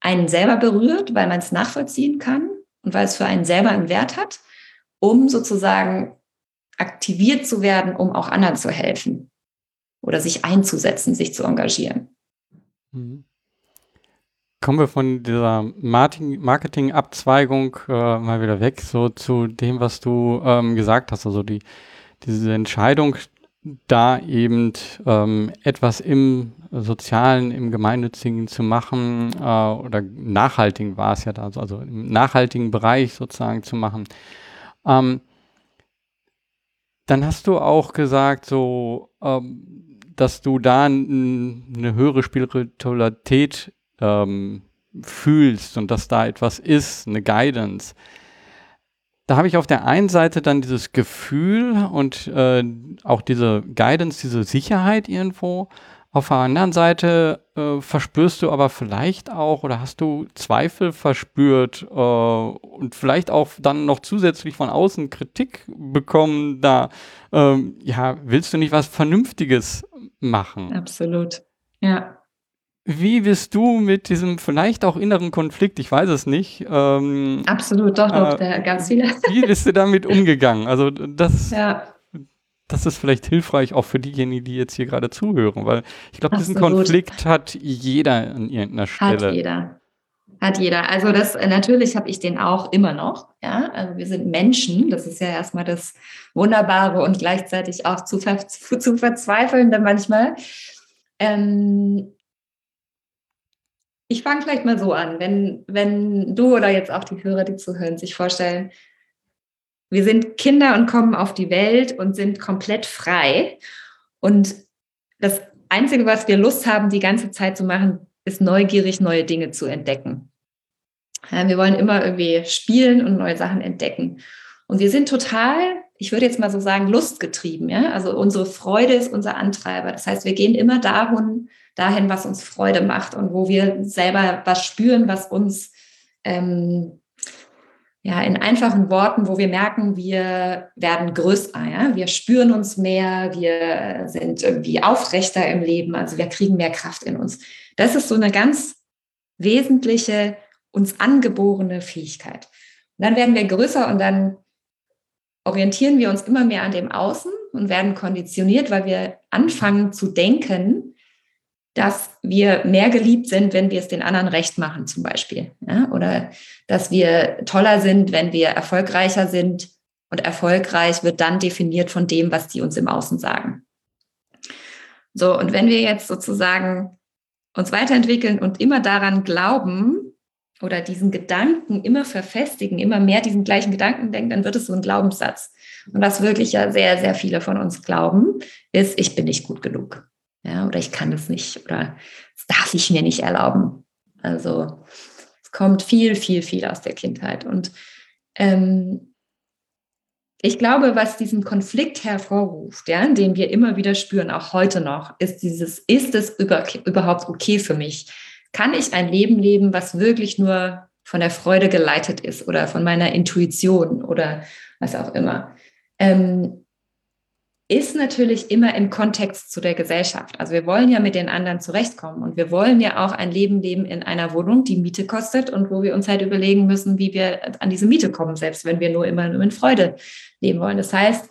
einen selber berührt, weil man es nachvollziehen kann und weil es für einen selber einen Wert hat, um sozusagen aktiviert zu werden, um auch anderen zu helfen oder sich einzusetzen, sich zu engagieren. Mhm kommen wir von dieser Marketing-Abzweigung äh, mal wieder weg, so zu dem, was du ähm, gesagt hast. Also die, diese Entscheidung, da eben ähm, etwas im Sozialen, im Gemeinnützigen zu machen äh, oder nachhaltigen war es ja da, also im nachhaltigen Bereich sozusagen zu machen. Ähm, dann hast du auch gesagt, so, ähm, dass du da eine höhere Spiritualität ähm, fühlst und dass da etwas ist, eine Guidance. Da habe ich auf der einen Seite dann dieses Gefühl und äh, auch diese Guidance, diese Sicherheit irgendwo. Auf der anderen Seite äh, verspürst du aber vielleicht auch oder hast du Zweifel verspürt äh, und vielleicht auch dann noch zusätzlich von außen Kritik bekommen, da ähm, ja, willst du nicht was Vernünftiges machen? Absolut, ja. Wie bist du mit diesem vielleicht auch inneren Konflikt, ich weiß es nicht. Ähm, Absolut, doch, doch, äh, ganz viele. Wie bist du damit umgegangen? Also das. Ja. das ist vielleicht hilfreich auch für diejenigen, die jetzt hier gerade zuhören, weil ich glaube, diesen Konflikt hat jeder an irgendeiner Stelle. Hat jeder. Hat jeder. Also das natürlich habe ich den auch immer noch. Ja, also wir sind Menschen. Das ist ja erstmal das Wunderbare und gleichzeitig auch zu, ver zu verzweifelnde manchmal. Ähm, ich fange vielleicht mal so an, wenn, wenn du oder jetzt auch die Hörer, die zuhören, sich vorstellen, wir sind Kinder und kommen auf die Welt und sind komplett frei. Und das Einzige, was wir Lust haben, die ganze Zeit zu machen, ist neugierig, neue Dinge zu entdecken. Wir wollen immer irgendwie spielen und neue Sachen entdecken. Und wir sind total, ich würde jetzt mal so sagen, lustgetrieben. Ja? Also unsere Freude ist unser Antreiber. Das heißt, wir gehen immer dahin, dahin, was uns Freude macht und wo wir selber was spüren, was uns ähm, ja in einfachen Worten, wo wir merken, wir werden größer, ja? wir spüren uns mehr, wir sind irgendwie aufrechter im Leben, also wir kriegen mehr Kraft in uns. Das ist so eine ganz wesentliche uns angeborene Fähigkeit. Und dann werden wir größer und dann orientieren wir uns immer mehr an dem Außen und werden konditioniert, weil wir anfangen zu denken, dass wir mehr geliebt sind, wenn wir es den anderen recht machen, zum Beispiel. Ja? Oder dass wir toller sind, wenn wir erfolgreicher sind. Und erfolgreich wird dann definiert von dem, was die uns im Außen sagen. So, und wenn wir jetzt sozusagen uns weiterentwickeln und immer daran glauben, oder diesen Gedanken immer verfestigen, immer mehr diesen gleichen Gedanken denken, dann wird es so ein Glaubenssatz. Und was wirklich ja sehr, sehr viele von uns glauben, ist, ich bin nicht gut genug. Ja, oder ich kann es nicht oder das darf ich mir nicht erlauben. Also es kommt viel, viel, viel aus der Kindheit. Und ähm, ich glaube, was diesen Konflikt hervorruft, ja, den wir immer wieder spüren, auch heute noch, ist dieses, ist es über, überhaupt okay für mich? kann ich ein Leben leben, was wirklich nur von der Freude geleitet ist oder von meiner Intuition oder was auch immer. Ähm, ist natürlich immer im Kontext zu der Gesellschaft. Also wir wollen ja mit den anderen zurechtkommen und wir wollen ja auch ein Leben leben in einer Wohnung, die Miete kostet und wo wir uns halt überlegen müssen, wie wir an diese Miete kommen, selbst wenn wir nur immer nur in Freude leben wollen. Das heißt,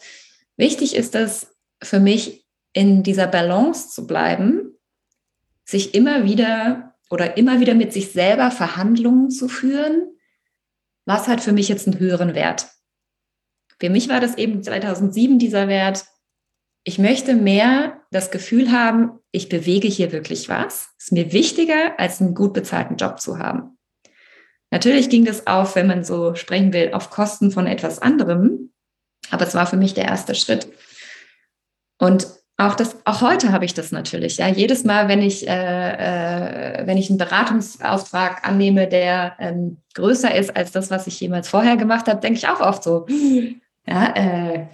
wichtig ist es für mich, in dieser Balance zu bleiben, sich immer wieder oder immer wieder mit sich selber Verhandlungen zu führen, was hat für mich jetzt einen höheren Wert? Für mich war das eben 2007 dieser Wert, ich möchte mehr das Gefühl haben, ich bewege hier wirklich was. Ist mir wichtiger, als einen gut bezahlten Job zu haben. Natürlich ging das auf, wenn man so sprechen will, auf Kosten von etwas anderem. Aber es war für mich der erste Schritt. Und auch, das, auch heute habe ich das natürlich. Ja, jedes Mal, wenn ich, äh, äh, wenn ich einen Beratungsauftrag annehme, der ähm, größer ist als das, was ich jemals vorher gemacht habe, denke ich auch oft so, ja, äh,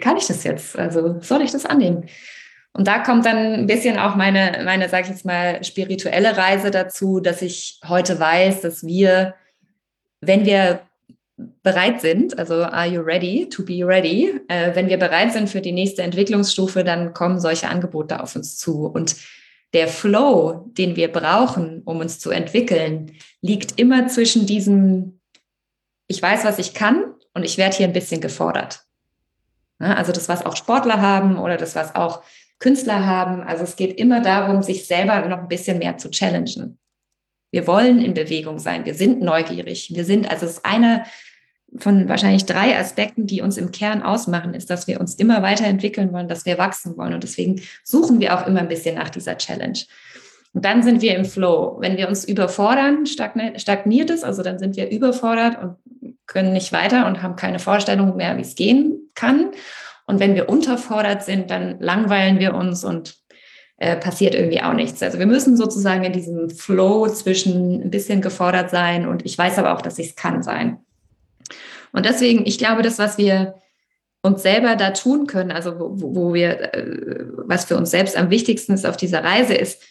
kann ich das jetzt? Also soll ich das annehmen? Und da kommt dann ein bisschen auch meine, meine, sag ich jetzt mal, spirituelle Reise dazu, dass ich heute weiß, dass wir, wenn wir bereit sind, also are you ready to be ready? Äh, wenn wir bereit sind für die nächste Entwicklungsstufe, dann kommen solche Angebote auf uns zu. Und der Flow, den wir brauchen, um uns zu entwickeln, liegt immer zwischen diesem, ich weiß, was ich kann und ich werde hier ein bisschen gefordert. Ja, also das, was auch Sportler haben oder das, was auch Künstler haben. Also es geht immer darum, sich selber noch ein bisschen mehr zu challengen. Wir wollen in Bewegung sein. Wir sind neugierig. Wir sind, also es ist eine von wahrscheinlich drei Aspekten, die uns im Kern ausmachen, ist, dass wir uns immer weiterentwickeln wollen, dass wir wachsen wollen. Und deswegen suchen wir auch immer ein bisschen nach dieser Challenge. Und dann sind wir im Flow. Wenn wir uns überfordern, stagniert es, also dann sind wir überfordert und können nicht weiter und haben keine Vorstellung mehr, wie es gehen kann. Und wenn wir unterfordert sind, dann langweilen wir uns und äh, passiert irgendwie auch nichts. Also wir müssen sozusagen in diesem Flow zwischen ein bisschen gefordert sein und ich weiß aber auch, dass ich es kann sein. Und deswegen, ich glaube, das, was wir uns selber da tun können, also wo, wo wir, äh, was für uns selbst am wichtigsten ist auf dieser Reise ist,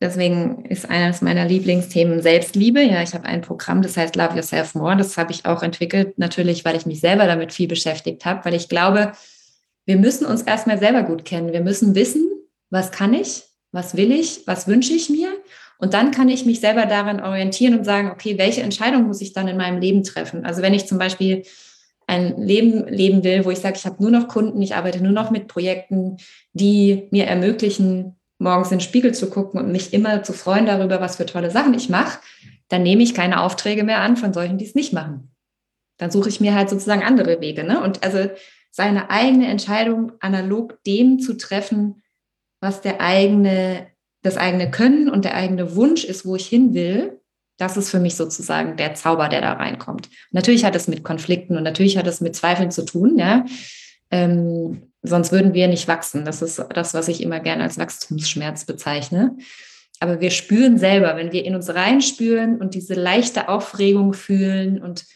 deswegen ist eines meiner Lieblingsthemen Selbstliebe. Ja, ich habe ein Programm, das heißt Love Yourself More. Das habe ich auch entwickelt, natürlich, weil ich mich selber damit viel beschäftigt habe, weil ich glaube, wir müssen uns erstmal selber gut kennen. Wir müssen wissen, was kann ich, was will ich, was wünsche ich mir und dann kann ich mich selber daran orientieren und sagen, okay, welche Entscheidung muss ich dann in meinem Leben treffen? Also wenn ich zum Beispiel ein Leben leben will, wo ich sage, ich habe nur noch Kunden, ich arbeite nur noch mit Projekten, die mir ermöglichen, morgens in den Spiegel zu gucken und mich immer zu freuen darüber, was für tolle Sachen ich mache, dann nehme ich keine Aufträge mehr an von solchen, die es nicht machen. Dann suche ich mir halt sozusagen andere Wege. Ne? Und also seine eigene Entscheidung analog dem zu treffen, was der eigene, das eigene Können und der eigene Wunsch ist, wo ich hin will, das ist für mich sozusagen der Zauber, der da reinkommt. natürlich hat es mit Konflikten und natürlich hat es mit Zweifeln zu tun, ja. Ähm, sonst würden wir nicht wachsen. Das ist das, was ich immer gerne als Wachstumsschmerz bezeichne. Aber wir spüren selber, wenn wir in uns reinspüren und diese leichte Aufregung fühlen und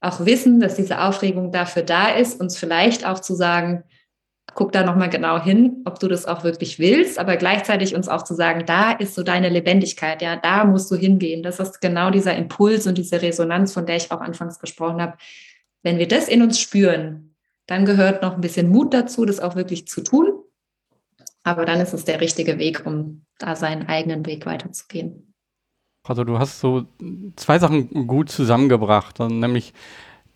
auch wissen, dass diese Aufregung dafür da ist, uns vielleicht auch zu sagen, guck da nochmal genau hin, ob du das auch wirklich willst, aber gleichzeitig uns auch zu sagen, da ist so deine Lebendigkeit, ja, da musst du hingehen. Das ist genau dieser Impuls und diese Resonanz, von der ich auch anfangs gesprochen habe. Wenn wir das in uns spüren, dann gehört noch ein bisschen Mut dazu, das auch wirklich zu tun. Aber dann ist es der richtige Weg, um da seinen eigenen Weg weiterzugehen. Also du hast so zwei Sachen gut zusammengebracht, nämlich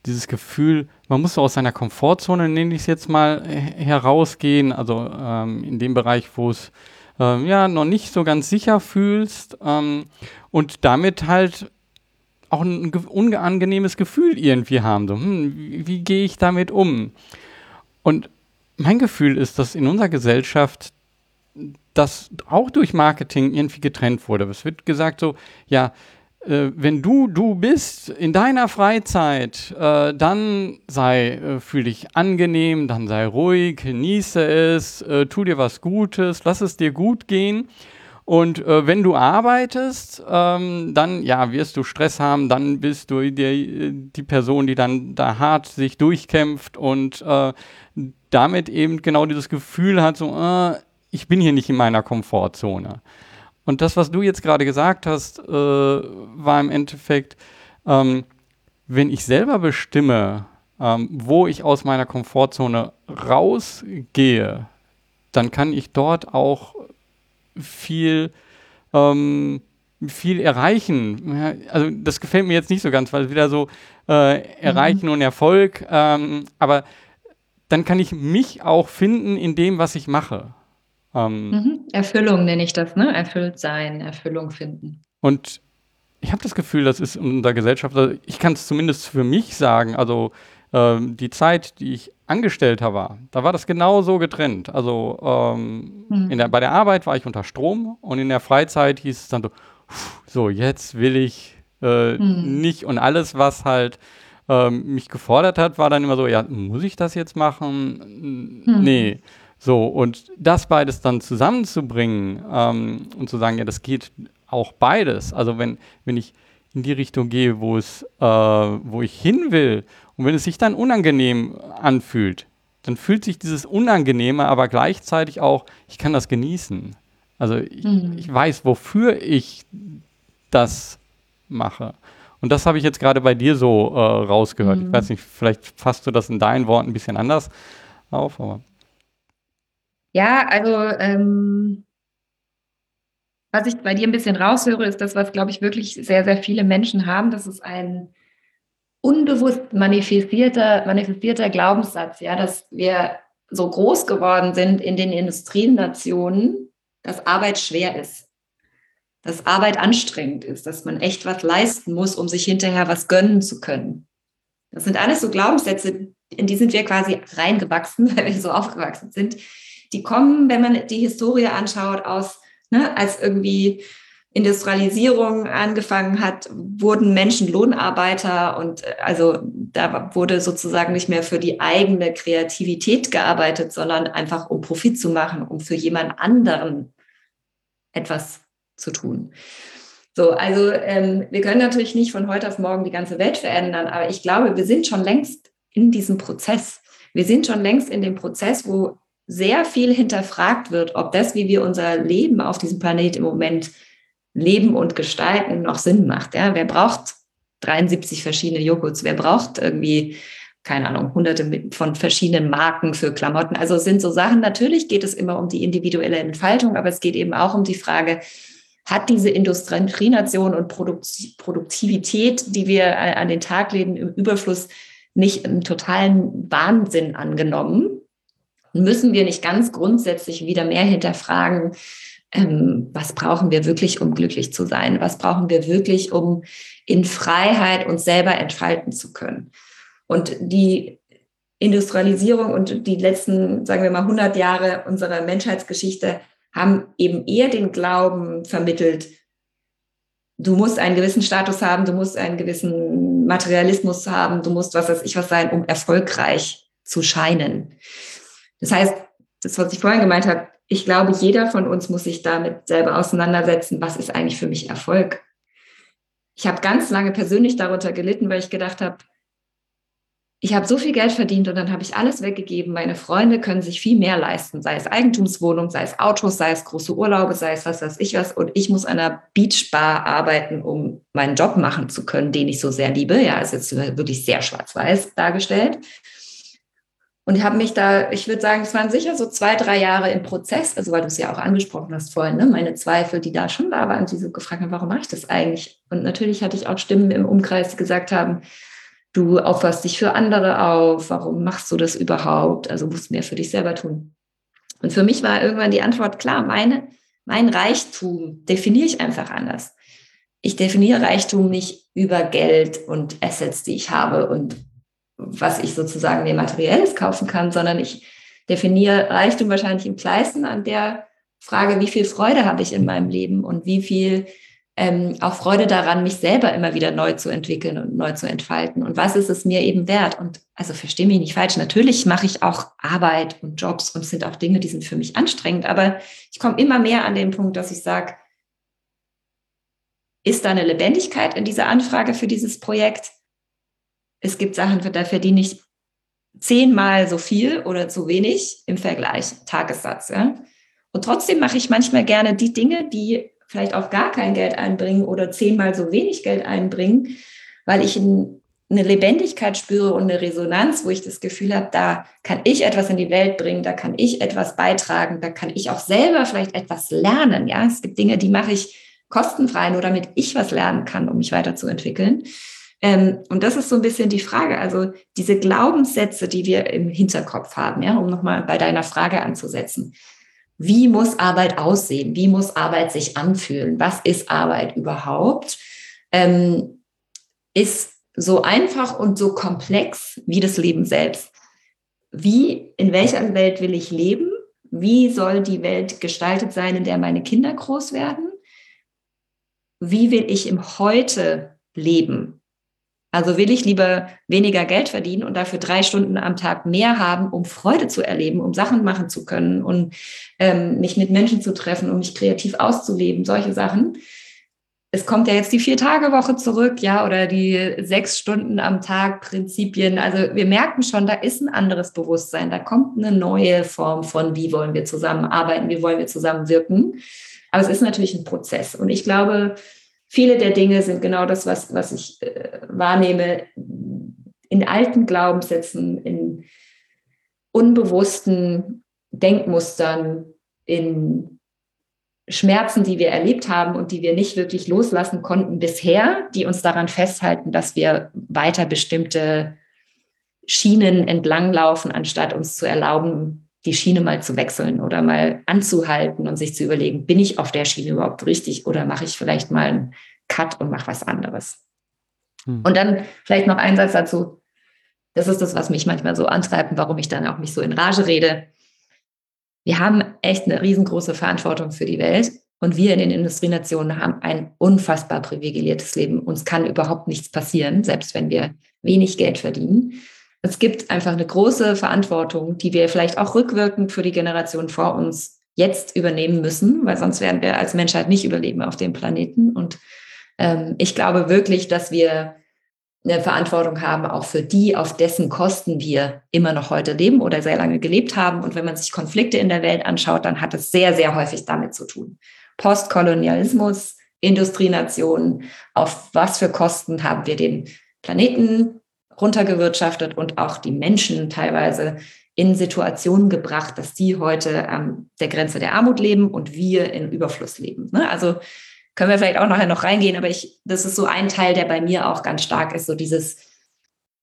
dieses Gefühl, man muss so aus seiner Komfortzone, nenne ich es jetzt mal, herausgehen, also ähm, in dem Bereich, wo es ähm, ja noch nicht so ganz sicher fühlst ähm, und damit halt auch ein unangenehmes Gefühl irgendwie haben. So, hm, wie, wie gehe ich damit um? Und mein Gefühl ist, dass in unserer Gesellschaft das auch durch Marketing irgendwie getrennt wurde. Es wird gesagt so, ja, äh, wenn du du bist in deiner Freizeit, äh, dann sei, äh, fühl dich angenehm, dann sei ruhig, genieße es, äh, tu dir was Gutes, lass es dir gut gehen. Und äh, wenn du arbeitest, ähm, dann ja, wirst du Stress haben, dann bist du die, die Person, die dann da hart sich durchkämpft und äh, damit eben genau dieses Gefühl hat, so, ich bin hier nicht in meiner Komfortzone. Und das, was du jetzt gerade gesagt hast, äh, war im Endeffekt, ähm, wenn ich selber bestimme, ähm, wo ich aus meiner Komfortzone rausgehe, dann kann ich dort auch viel, ähm, viel erreichen. Also das gefällt mir jetzt nicht so ganz, weil wieder so äh, erreichen mhm. und Erfolg, ähm, aber dann kann ich mich auch finden in dem, was ich mache. Ähm, mhm. Erfüllung nenne ich das, ne? Erfüllt sein, Erfüllung finden. Und ich habe das Gefühl, das ist in unserer Gesellschaft, also ich kann es zumindest für mich sagen, also ähm, die Zeit, die ich Angestellter war, da war das genau so getrennt. Also ähm, mhm. der, bei der Arbeit war ich unter Strom und in der Freizeit hieß es dann so, so jetzt will ich äh, mhm. nicht und alles, was halt ähm, mich gefordert hat, war dann immer so, ja, muss ich das jetzt machen? Mhm. Nee. So, und das beides dann zusammenzubringen ähm, und zu sagen, ja, das geht auch beides. Also wenn, wenn ich in die Richtung gehe, wo es, äh, wo ich hin will, und wenn es sich dann unangenehm anfühlt, dann fühlt sich dieses Unangenehme, aber gleichzeitig auch, ich kann das genießen. Also ich, mhm. ich weiß, wofür ich das mache. Und das habe ich jetzt gerade bei dir so äh, rausgehört. Mhm. Ich weiß nicht, vielleicht fasst du das in deinen Worten ein bisschen anders auf, aber. Ja, also ähm, was ich bei dir ein bisschen raushöre, ist das, was, glaube ich, wirklich sehr, sehr viele Menschen haben. Das ist ein unbewusst manifestierter, manifestierter Glaubenssatz, ja, dass wir so groß geworden sind in den Industrienationen, dass Arbeit schwer ist, dass Arbeit anstrengend ist, dass man echt was leisten muss, um sich hinterher was gönnen zu können. Das sind alles so Glaubenssätze, in die sind wir quasi reingewachsen, weil wir so aufgewachsen sind die kommen, wenn man die Historie anschaut, aus, ne, als irgendwie Industrialisierung angefangen hat, wurden Menschen Lohnarbeiter und äh, also da wurde sozusagen nicht mehr für die eigene Kreativität gearbeitet, sondern einfach um Profit zu machen, um für jemand anderen etwas zu tun. So, also ähm, wir können natürlich nicht von heute auf morgen die ganze Welt verändern, aber ich glaube, wir sind schon längst in diesem Prozess. Wir sind schon längst in dem Prozess, wo sehr viel hinterfragt wird, ob das, wie wir unser Leben auf diesem Planet im Moment leben und gestalten, noch Sinn macht. Ja? Wer braucht 73 verschiedene Joghurts? Wer braucht irgendwie, keine Ahnung, hunderte von verschiedenen Marken für Klamotten? Also es sind so Sachen, natürlich geht es immer um die individuelle Entfaltung, aber es geht eben auch um die Frage, hat diese Industrienation und Produktivität, die wir an den Tag legen, im Überfluss, nicht einen totalen Wahnsinn angenommen? Müssen wir nicht ganz grundsätzlich wieder mehr hinterfragen, ähm, was brauchen wir wirklich, um glücklich zu sein? Was brauchen wir wirklich, um in Freiheit uns selber entfalten zu können? Und die Industrialisierung und die letzten, sagen wir mal, 100 Jahre unserer Menschheitsgeschichte haben eben eher den Glauben vermittelt, du musst einen gewissen Status haben, du musst einen gewissen Materialismus haben, du musst was weiß ich was sein, um erfolgreich zu scheinen. Das heißt, das, was ich vorhin gemeint habe, ich glaube, jeder von uns muss sich damit selber auseinandersetzen, was ist eigentlich für mich Erfolg. Ich habe ganz lange persönlich darunter gelitten, weil ich gedacht habe, ich habe so viel Geld verdient und dann habe ich alles weggegeben. Meine Freunde können sich viel mehr leisten, sei es Eigentumswohnung, sei es Autos, sei es große Urlaube, sei es was weiß ich was. Und ich muss an einer Beachbar arbeiten, um meinen Job machen zu können, den ich so sehr liebe. Ja, ist jetzt wirklich sehr schwarz-weiß dargestellt. Und ich habe mich da, ich würde sagen, es waren sicher so zwei, drei Jahre im Prozess, also weil du es ja auch angesprochen hast vorhin, ne? meine Zweifel, die da schon da waren, die so gefragt haben, warum mache ich das eigentlich? Und natürlich hatte ich auch Stimmen im Umkreis, die gesagt haben, du opferst dich für andere auf, warum machst du das überhaupt? Also musst du mehr für dich selber tun. Und für mich war irgendwann die Antwort klar, meine, mein Reichtum definiere ich einfach anders. Ich definiere Reichtum nicht über Geld und Assets, die ich habe und was ich sozusagen mir materielles kaufen kann, sondern ich definiere Reichtum wahrscheinlich im Kleisten an der Frage, wie viel Freude habe ich in meinem Leben und wie viel ähm, auch Freude daran, mich selber immer wieder neu zu entwickeln und neu zu entfalten. Und was ist es mir eben wert? Und also verstehe mich nicht falsch, natürlich mache ich auch Arbeit und Jobs und sind auch Dinge, die sind für mich anstrengend, aber ich komme immer mehr an den Punkt, dass ich sage, ist da eine Lebendigkeit in dieser Anfrage für dieses Projekt? Es gibt Sachen, da verdiene ich zehnmal so viel oder zu wenig im Vergleich, Tagessatz. Ja? Und trotzdem mache ich manchmal gerne die Dinge, die vielleicht auch gar kein Geld einbringen oder zehnmal so wenig Geld einbringen, weil ich ein, eine Lebendigkeit spüre und eine Resonanz, wo ich das Gefühl habe, da kann ich etwas in die Welt bringen, da kann ich etwas beitragen, da kann ich auch selber vielleicht etwas lernen. Ja, es gibt Dinge, die mache ich kostenfrei, nur damit ich was lernen kann, um mich weiterzuentwickeln. Ähm, und das ist so ein bisschen die Frage. Also diese Glaubenssätze, die wir im Hinterkopf haben, ja, um nochmal bei deiner Frage anzusetzen. Wie muss Arbeit aussehen? Wie muss Arbeit sich anfühlen? Was ist Arbeit überhaupt? Ähm, ist so einfach und so komplex wie das Leben selbst. Wie, in welcher Welt will ich leben? Wie soll die Welt gestaltet sein, in der meine Kinder groß werden? Wie will ich im Heute leben? Also will ich lieber weniger Geld verdienen und dafür drei Stunden am Tag mehr haben, um Freude zu erleben, um Sachen machen zu können und ähm, mich mit Menschen zu treffen, um mich kreativ auszuleben, solche Sachen. Es kommt ja jetzt die Vier-Tage-Woche zurück, ja, oder die sechs Stunden am Tag Prinzipien. Also wir merken schon, da ist ein anderes Bewusstsein. Da kommt eine neue Form von, wie wollen wir zusammenarbeiten, wie wollen wir zusammenwirken. Aber es ist natürlich ein Prozess. Und ich glaube, viele der Dinge sind genau das, was, was ich äh, wahrnehme, in alten Glaubenssätzen, in unbewussten Denkmustern, in Schmerzen, die wir erlebt haben und die wir nicht wirklich loslassen konnten bisher, die uns daran festhalten, dass wir weiter bestimmte Schienen entlanglaufen, anstatt uns zu erlauben, die Schiene mal zu wechseln oder mal anzuhalten und sich zu überlegen, bin ich auf der Schiene überhaupt richtig oder mache ich vielleicht mal einen Cut und mache was anderes. Hm. Und dann vielleicht noch ein Satz dazu. Das ist das, was mich manchmal so antreibt und warum ich dann auch mich so in Rage rede. Wir haben echt eine riesengroße Verantwortung für die Welt und wir in den Industrienationen haben ein unfassbar privilegiertes Leben. Uns kann überhaupt nichts passieren, selbst wenn wir wenig Geld verdienen. Es gibt einfach eine große Verantwortung, die wir vielleicht auch rückwirkend für die Generation vor uns jetzt übernehmen müssen, weil sonst werden wir als Menschheit nicht überleben auf dem Planeten. Und ähm, ich glaube wirklich, dass wir eine Verantwortung haben, auch für die, auf dessen Kosten wir immer noch heute leben oder sehr lange gelebt haben. Und wenn man sich Konflikte in der Welt anschaut, dann hat es sehr, sehr häufig damit zu tun. Postkolonialismus, Industrienationen, auf was für Kosten haben wir den Planeten runtergewirtschaftet und auch die Menschen teilweise in Situationen gebracht, dass die heute an der Grenze der Armut leben und wir in Überfluss leben. Ne? Also können wir vielleicht auch nachher noch reingehen, aber ich, das ist so ein Teil, der bei mir auch ganz stark ist, so dieses,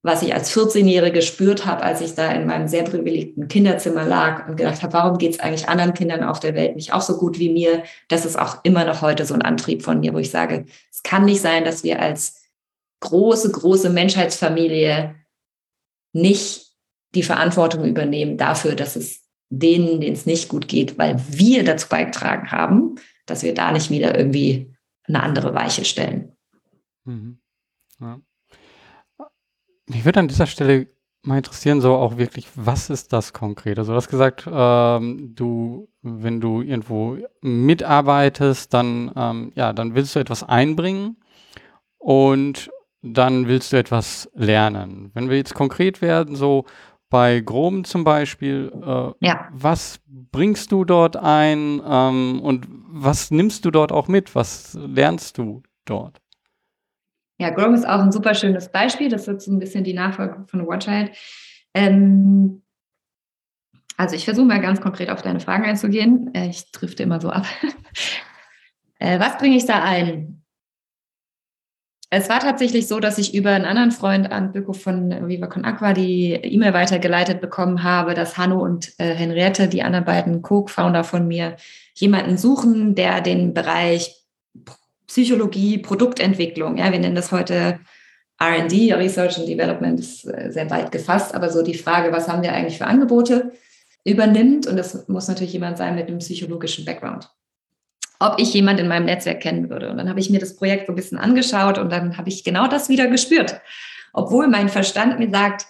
was ich als 14-Jährige gespürt habe, als ich da in meinem sehr privilegierten Kinderzimmer lag und gedacht habe, warum geht es eigentlich anderen Kindern auf der Welt nicht auch so gut wie mir? Das ist auch immer noch heute so ein Antrieb von mir, wo ich sage, es kann nicht sein, dass wir als große, große Menschheitsfamilie nicht die Verantwortung übernehmen dafür, dass es denen, denen es nicht gut geht, weil wir dazu beigetragen haben, dass wir da nicht wieder irgendwie eine andere Weiche stellen. Mhm. Ja. Mich würde an dieser Stelle mal interessieren, so auch wirklich, was ist das konkret? Also du hast gesagt, ähm, du, wenn du irgendwo mitarbeitest, dann, ähm, ja, dann willst du etwas einbringen und dann willst du etwas lernen. Wenn wir jetzt konkret werden, so bei Grom zum Beispiel, äh, ja. was bringst du dort ein ähm, und was nimmst du dort auch mit? Was lernst du dort? Ja, Grom ist auch ein super schönes Beispiel. Das wird so ein bisschen die Nachfolge von Watchheit. Ähm, also ich versuche mal ganz konkret auf deine Fragen einzugehen. Äh, ich drifte immer so ab. äh, was bringe ich da ein? Es war tatsächlich so, dass ich über einen anderen Freund an Birko von Viva Con Aqua die E-Mail weitergeleitet bekommen habe, dass Hanno und äh, Henriette, die anderen beiden Co-Founder von mir, jemanden suchen, der den Bereich Psychologie, Produktentwicklung. Ja, wir nennen das heute RD, Research and Development, ist äh, sehr weit gefasst, aber so die Frage, was haben wir eigentlich für Angebote, übernimmt. Und das muss natürlich jemand sein mit einem psychologischen Background. Ob ich jemand in meinem Netzwerk kennen würde. Und dann habe ich mir das Projekt so ein bisschen angeschaut und dann habe ich genau das wieder gespürt. Obwohl mein Verstand mir sagt,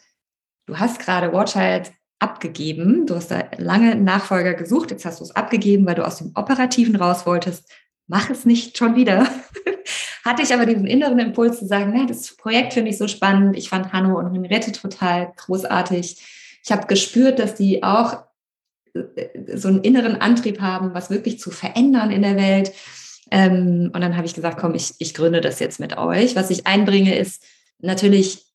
du hast gerade Watchild abgegeben, du hast da lange Nachfolger gesucht, jetzt hast du es abgegeben, weil du aus dem Operativen raus wolltest mach es nicht schon wieder. Hatte ich aber diesen inneren Impuls zu sagen, das Projekt finde ich so spannend. Ich fand Hanno und Henriette total großartig. Ich habe gespürt, dass die auch so einen inneren Antrieb haben, was wirklich zu verändern in der Welt. Ähm, und dann habe ich gesagt, komm, ich, ich gründe das jetzt mit euch. Was ich einbringe, ist natürlich,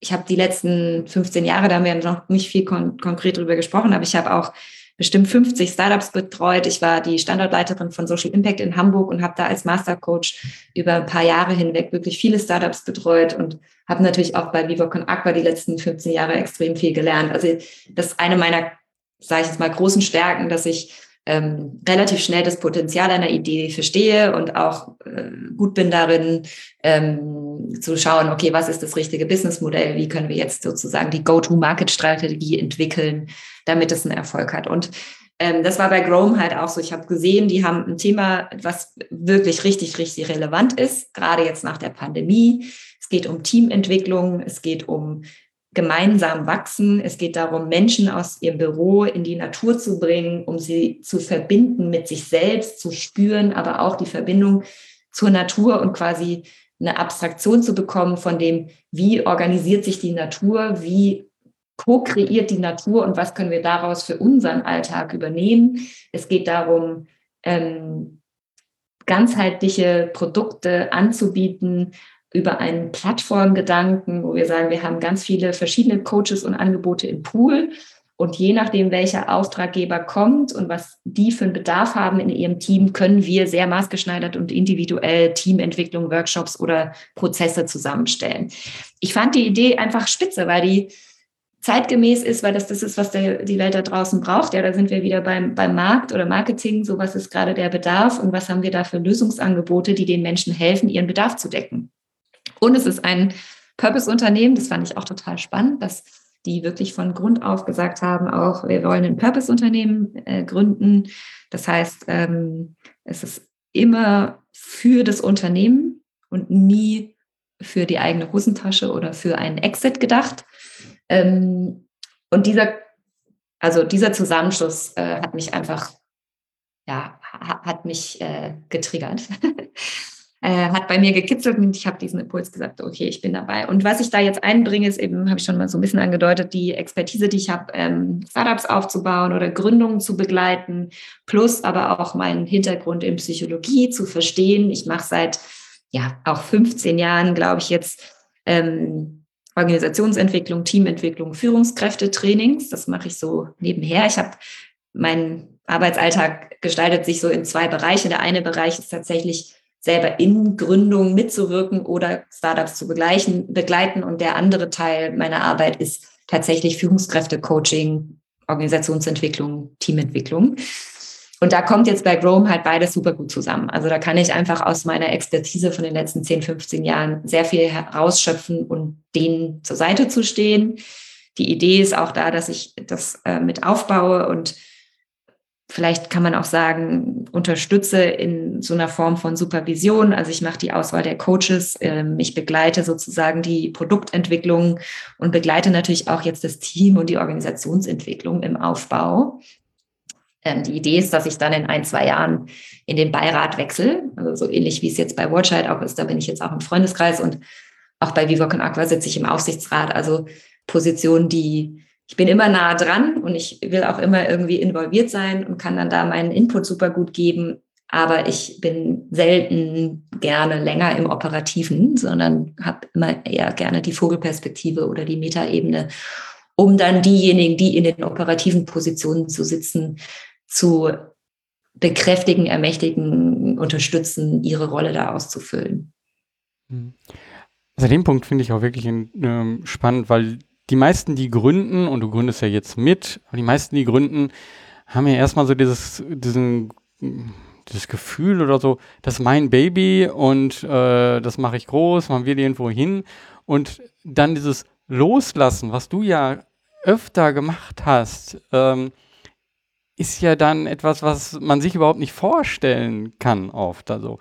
ich habe die letzten 15 Jahre, da haben wir noch nicht viel kon konkret drüber gesprochen, aber ich habe auch bestimmt 50 Startups betreut. Ich war die Standortleiterin von Social Impact in Hamburg und habe da als Mastercoach über ein paar Jahre hinweg wirklich viele Startups betreut und habe natürlich auch bei VivoCon Aqua die letzten 15 Jahre extrem viel gelernt. Also das ist eine meiner, sage ich jetzt mal, großen Stärken, dass ich ähm, relativ schnell das Potenzial einer Idee verstehe und auch äh, gut bin darin, ähm, zu schauen, okay, was ist das richtige Businessmodell? Wie können wir jetzt sozusagen die Go-to-Market-Strategie entwickeln, damit es einen Erfolg hat? Und ähm, das war bei Grome halt auch so. Ich habe gesehen, die haben ein Thema, was wirklich richtig, richtig relevant ist, gerade jetzt nach der Pandemie. Es geht um Teamentwicklung, es geht um gemeinsam wachsen. Es geht darum, Menschen aus ihrem Büro in die Natur zu bringen, um sie zu verbinden mit sich selbst, zu spüren, aber auch die Verbindung zur Natur und quasi eine Abstraktion zu bekommen von dem, wie organisiert sich die Natur, wie co-kreiert die Natur und was können wir daraus für unseren Alltag übernehmen. Es geht darum, ähm, ganzheitliche Produkte anzubieten, über einen Plattformgedanken, wo wir sagen, wir haben ganz viele verschiedene Coaches und Angebote im Pool. Und je nachdem, welcher Auftraggeber kommt und was die für einen Bedarf haben in ihrem Team, können wir sehr maßgeschneidert und individuell Teamentwicklung, Workshops oder Prozesse zusammenstellen. Ich fand die Idee einfach spitze, weil die zeitgemäß ist, weil das das ist, was der, die Welt da draußen braucht. Ja, da sind wir wieder beim, beim Markt oder Marketing. So was ist gerade der Bedarf und was haben wir da für Lösungsangebote, die den Menschen helfen, ihren Bedarf zu decken. Und es ist ein Purpose-Unternehmen, das fand ich auch total spannend, dass die wirklich von Grund auf gesagt haben, auch wir wollen ein Purpose-Unternehmen äh, gründen. Das heißt, ähm, es ist immer für das Unternehmen und nie für die eigene Hosentasche oder für einen Exit gedacht. Ähm, und dieser, also dieser Zusammenschluss äh, hat mich einfach, ja, hat mich äh, getriggert. äh, hat bei mir gekitzelt und ich habe diesen Impuls gesagt, okay, ich bin dabei. Und was ich da jetzt einbringe, ist eben, habe ich schon mal so ein bisschen angedeutet, die Expertise, die ich habe, ähm, Startups aufzubauen oder Gründungen zu begleiten, plus aber auch meinen Hintergrund in Psychologie zu verstehen. Ich mache seit ja auch 15 Jahren, glaube ich, jetzt ähm, Organisationsentwicklung, Teamentwicklung, Führungskräftetrainings. Das mache ich so nebenher. Ich habe mein Arbeitsalltag gestaltet sich so in zwei Bereiche. Der eine Bereich ist tatsächlich selber in Gründungen mitzuwirken oder Startups zu begleichen, begleiten. Und der andere Teil meiner Arbeit ist tatsächlich Führungskräfte-Coaching, Organisationsentwicklung, Teamentwicklung. Und da kommt jetzt bei Grome halt beides super gut zusammen. Also da kann ich einfach aus meiner Expertise von den letzten 10, 15 Jahren sehr viel herausschöpfen und denen zur Seite zu stehen. Die Idee ist auch da, dass ich das äh, mit aufbaue und vielleicht kann man auch sagen, unterstütze in so einer Form von Supervision. Also ich mache die Auswahl der Coaches, ähm, ich begleite sozusagen die Produktentwicklung und begleite natürlich auch jetzt das Team und die Organisationsentwicklung im Aufbau. Ähm, die Idee ist, dass ich dann in ein, zwei Jahren in den Beirat wechsle, also so ähnlich wie es jetzt bei Watchheit auch ist, da bin ich jetzt auch im Freundeskreis und auch bei Viva Con Aqua sitze ich im Aufsichtsrat, also Positionen, die ich bin immer nah dran und ich will auch immer irgendwie involviert sein und kann dann da meinen Input super gut geben. Aber ich bin selten gerne länger im Operativen, sondern habe immer eher gerne die Vogelperspektive oder die Metaebene, um dann diejenigen, die in den operativen Positionen zu sitzen, zu bekräftigen, ermächtigen, unterstützen, ihre Rolle da auszufüllen. Hm. Also den Punkt finde ich auch wirklich ähm, spannend, weil die meisten, die gründen, und du gründest ja jetzt mit, aber die meisten, die gründen, haben ja erstmal so dieses, diesen, dieses Gefühl oder so, das ist mein Baby und äh, das mache ich groß, man will irgendwo hin. Und dann dieses Loslassen, was du ja öfter gemacht hast, ähm, ist ja dann etwas, was man sich überhaupt nicht vorstellen kann oft. Also.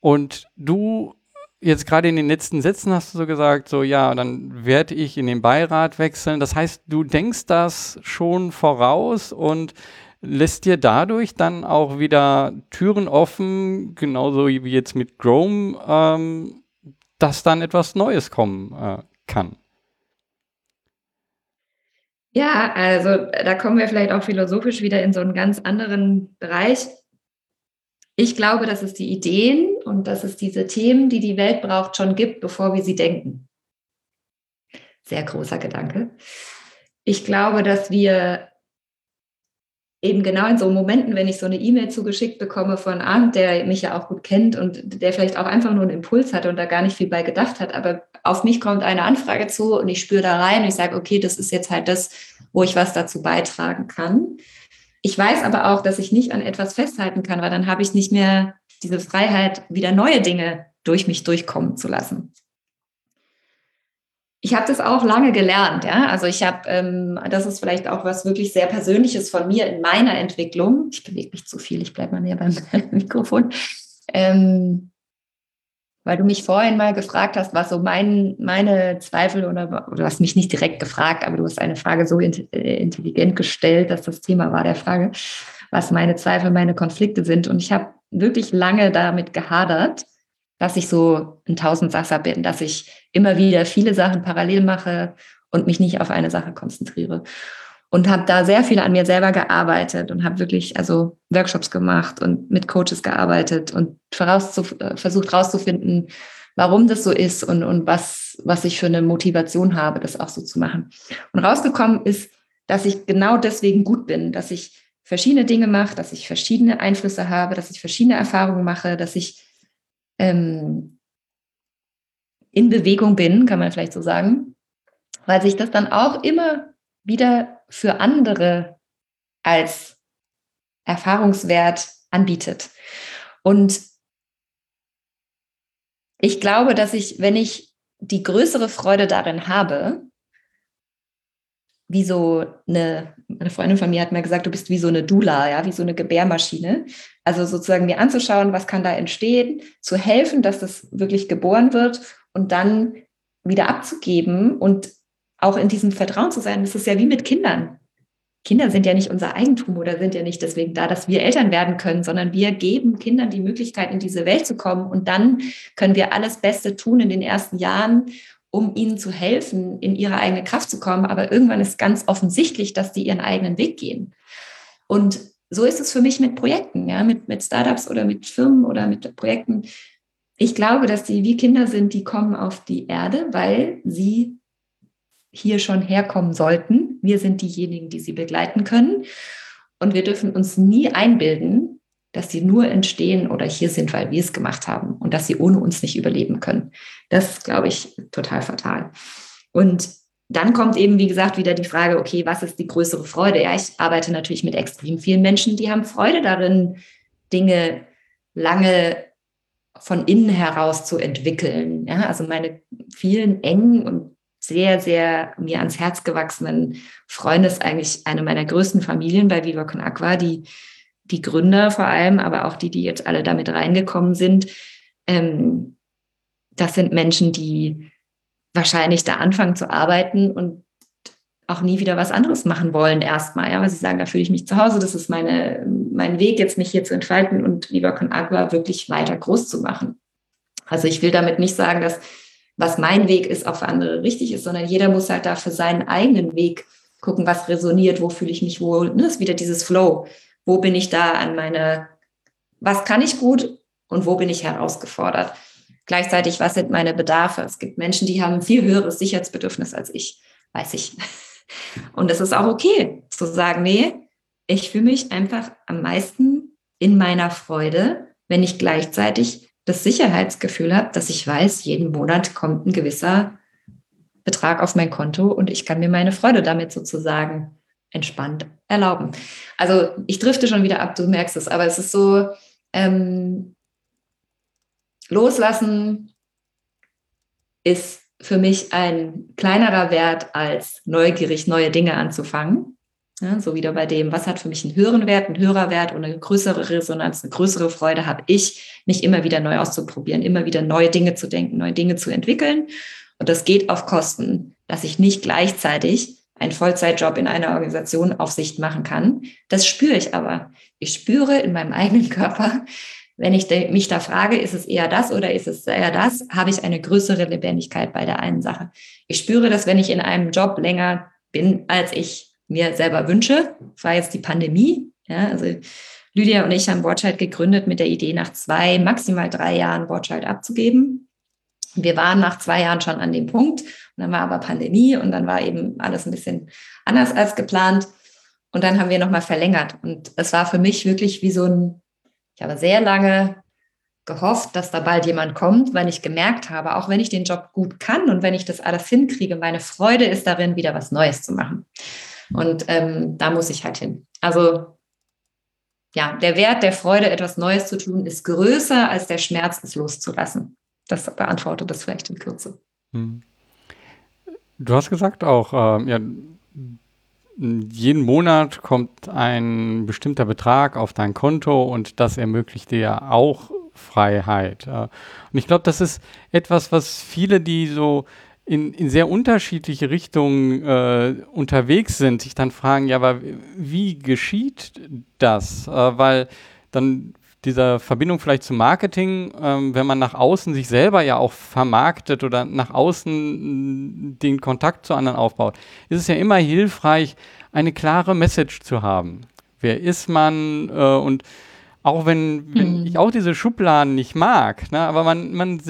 Und du jetzt gerade in den letzten Sätzen hast du so gesagt, so ja, dann werde ich in den Beirat wechseln. Das heißt, du denkst das schon voraus und lässt dir dadurch dann auch wieder Türen offen, genauso wie jetzt mit Chrome, ähm, dass dann etwas Neues kommen äh, kann. Ja, also da kommen wir vielleicht auch philosophisch wieder in so einen ganz anderen Bereich. Ich glaube, dass es die Ideen und dass es diese Themen, die die Welt braucht, schon gibt, bevor wir sie denken. Sehr großer Gedanke. Ich glaube, dass wir eben genau in so Momenten, wenn ich so eine E-Mail zugeschickt bekomme von Arndt, der mich ja auch gut kennt und der vielleicht auch einfach nur einen Impuls hatte und da gar nicht viel bei gedacht hat, aber auf mich kommt eine Anfrage zu und ich spüre da rein und ich sage, okay, das ist jetzt halt das, wo ich was dazu beitragen kann. Ich weiß aber auch, dass ich nicht an etwas festhalten kann, weil dann habe ich nicht mehr diese Freiheit, wieder neue Dinge durch mich durchkommen zu lassen. Ich habe das auch lange gelernt, ja. Also ich habe, ähm, das ist vielleicht auch was wirklich sehr Persönliches von mir in meiner Entwicklung. Ich bewege mich zu viel, ich bleibe mal näher beim Mikrofon. Ähm, weil du mich vorhin mal gefragt hast, was so mein, meine Zweifel oder, oder du hast mich nicht direkt gefragt, aber du hast eine Frage so äh, intelligent gestellt, dass das Thema war der Frage, was meine Zweifel, meine Konflikte sind. Und ich habe wirklich lange damit gehadert, dass ich so ein Tausendsasser bin, dass ich immer wieder viele Sachen parallel mache und mich nicht auf eine Sache konzentriere und habe da sehr viel an mir selber gearbeitet und habe wirklich also Workshops gemacht und mit Coaches gearbeitet und äh, versucht herauszufinden, warum das so ist und, und was, was ich für eine Motivation habe, das auch so zu machen. Und rausgekommen ist, dass ich genau deswegen gut bin, dass ich verschiedene Dinge mache, dass ich verschiedene Einflüsse habe, dass ich verschiedene Erfahrungen mache, dass ich ähm, in Bewegung bin, kann man vielleicht so sagen, weil sich das dann auch immer wieder für andere als Erfahrungswert anbietet. Und ich glaube, dass ich, wenn ich die größere Freude darin habe, wie so eine, eine Freundin von mir hat mir gesagt, du bist wie so eine Dula, ja, wie so eine Gebärmaschine. Also sozusagen mir anzuschauen, was kann da entstehen, zu helfen, dass das wirklich geboren wird und dann wieder abzugeben und auch in diesem Vertrauen zu sein, das ist ja wie mit Kindern. Kinder sind ja nicht unser Eigentum oder sind ja nicht deswegen da, dass wir Eltern werden können, sondern wir geben Kindern die Möglichkeit, in diese Welt zu kommen. Und dann können wir alles Beste tun in den ersten Jahren, um ihnen zu helfen, in ihre eigene Kraft zu kommen. Aber irgendwann ist ganz offensichtlich, dass die ihren eigenen Weg gehen. Und so ist es für mich mit Projekten, ja, mit, mit Startups oder mit Firmen oder mit Projekten. Ich glaube, dass die wie Kinder sind, die kommen auf die Erde, weil sie hier schon herkommen sollten. Wir sind diejenigen, die sie begleiten können. Und wir dürfen uns nie einbilden, dass sie nur entstehen oder hier sind, weil wir es gemacht haben und dass sie ohne uns nicht überleben können. Das glaube ich, total fatal. Und dann kommt eben, wie gesagt, wieder die Frage, okay, was ist die größere Freude? Ja, ich arbeite natürlich mit extrem vielen Menschen, die haben Freude darin, Dinge lange von innen heraus zu entwickeln. Ja, also meine vielen engen und sehr, sehr mir ans Herz gewachsenen Freunde ist eigentlich eine meiner größten Familien bei Viva Con Aqua, die, die Gründer vor allem, aber auch die, die jetzt alle damit reingekommen sind. Ähm, das sind Menschen, die wahrscheinlich da anfangen zu arbeiten und auch nie wieder was anderes machen wollen erstmal, ja, weil sie sagen, da fühle ich mich zu Hause, das ist meine, mein Weg, jetzt mich hier zu entfalten und Viva Con Agua wirklich weiter groß zu machen. Also ich will damit nicht sagen, dass was mein Weg ist, auch für andere richtig ist, sondern jeder muss halt da für seinen eigenen Weg gucken, was resoniert, wo fühle ich mich wohl. Das ist wieder dieses Flow. Wo bin ich da an meine, was kann ich gut und wo bin ich herausgefordert? Gleichzeitig, was sind meine Bedarfe? Es gibt Menschen, die haben viel höheres Sicherheitsbedürfnis als ich, weiß ich. Und es ist auch okay zu sagen, nee, ich fühle mich einfach am meisten in meiner Freude, wenn ich gleichzeitig das Sicherheitsgefühl habe, dass ich weiß, jeden Monat kommt ein gewisser Betrag auf mein Konto und ich kann mir meine Freude damit sozusagen entspannt erlauben. Also ich drifte schon wieder ab, du merkst es, aber es ist so, ähm, loslassen ist für mich ein kleinerer Wert als neugierig neue Dinge anzufangen. Ja, so wieder bei dem, was hat für mich einen höheren Wert, einen höherer Wert und eine größere Resonanz, eine größere Freude habe ich, mich immer wieder neu auszuprobieren, immer wieder neue Dinge zu denken, neue Dinge zu entwickeln. Und das geht auf Kosten, dass ich nicht gleichzeitig einen Vollzeitjob in einer Organisation auf Sicht machen kann. Das spüre ich aber. Ich spüre in meinem eigenen Körper, wenn ich mich da frage, ist es eher das oder ist es eher das, habe ich eine größere Lebendigkeit bei der einen Sache. Ich spüre, dass wenn ich in einem Job länger bin, als ich mir selber wünsche, war jetzt die Pandemie. Ja, also Lydia und ich haben Watchheit gegründet mit der Idee, nach zwei, maximal drei Jahren Watchheit abzugeben. Wir waren nach zwei Jahren schon an dem Punkt. Und dann war aber Pandemie und dann war eben alles ein bisschen anders als geplant. Und dann haben wir nochmal verlängert. Und es war für mich wirklich wie so ein ich habe sehr lange gehofft, dass da bald jemand kommt, weil ich gemerkt habe, auch wenn ich den Job gut kann und wenn ich das alles hinkriege, meine Freude ist darin, wieder was Neues zu machen. Und ähm, da muss ich halt hin. Also ja, der Wert der Freude, etwas Neues zu tun, ist größer als der Schmerz, es loszulassen. Das beantwortet das vielleicht in Kürze. Hm. Du hast gesagt auch, äh, ja, jeden Monat kommt ein bestimmter Betrag auf dein Konto und das ermöglicht dir auch Freiheit. Und ich glaube, das ist etwas, was viele, die so in, in sehr unterschiedliche Richtungen äh, unterwegs sind, sich dann fragen, ja, aber wie geschieht das? Äh, weil dann dieser Verbindung vielleicht zum Marketing, ähm, wenn man nach außen sich selber ja auch vermarktet oder nach außen den Kontakt zu anderen aufbaut, ist es ja immer hilfreich, eine klare Message zu haben. Wer ist man? Äh, und auch wenn, wenn mhm. ich auch diese Schubladen nicht mag, ne, aber man, man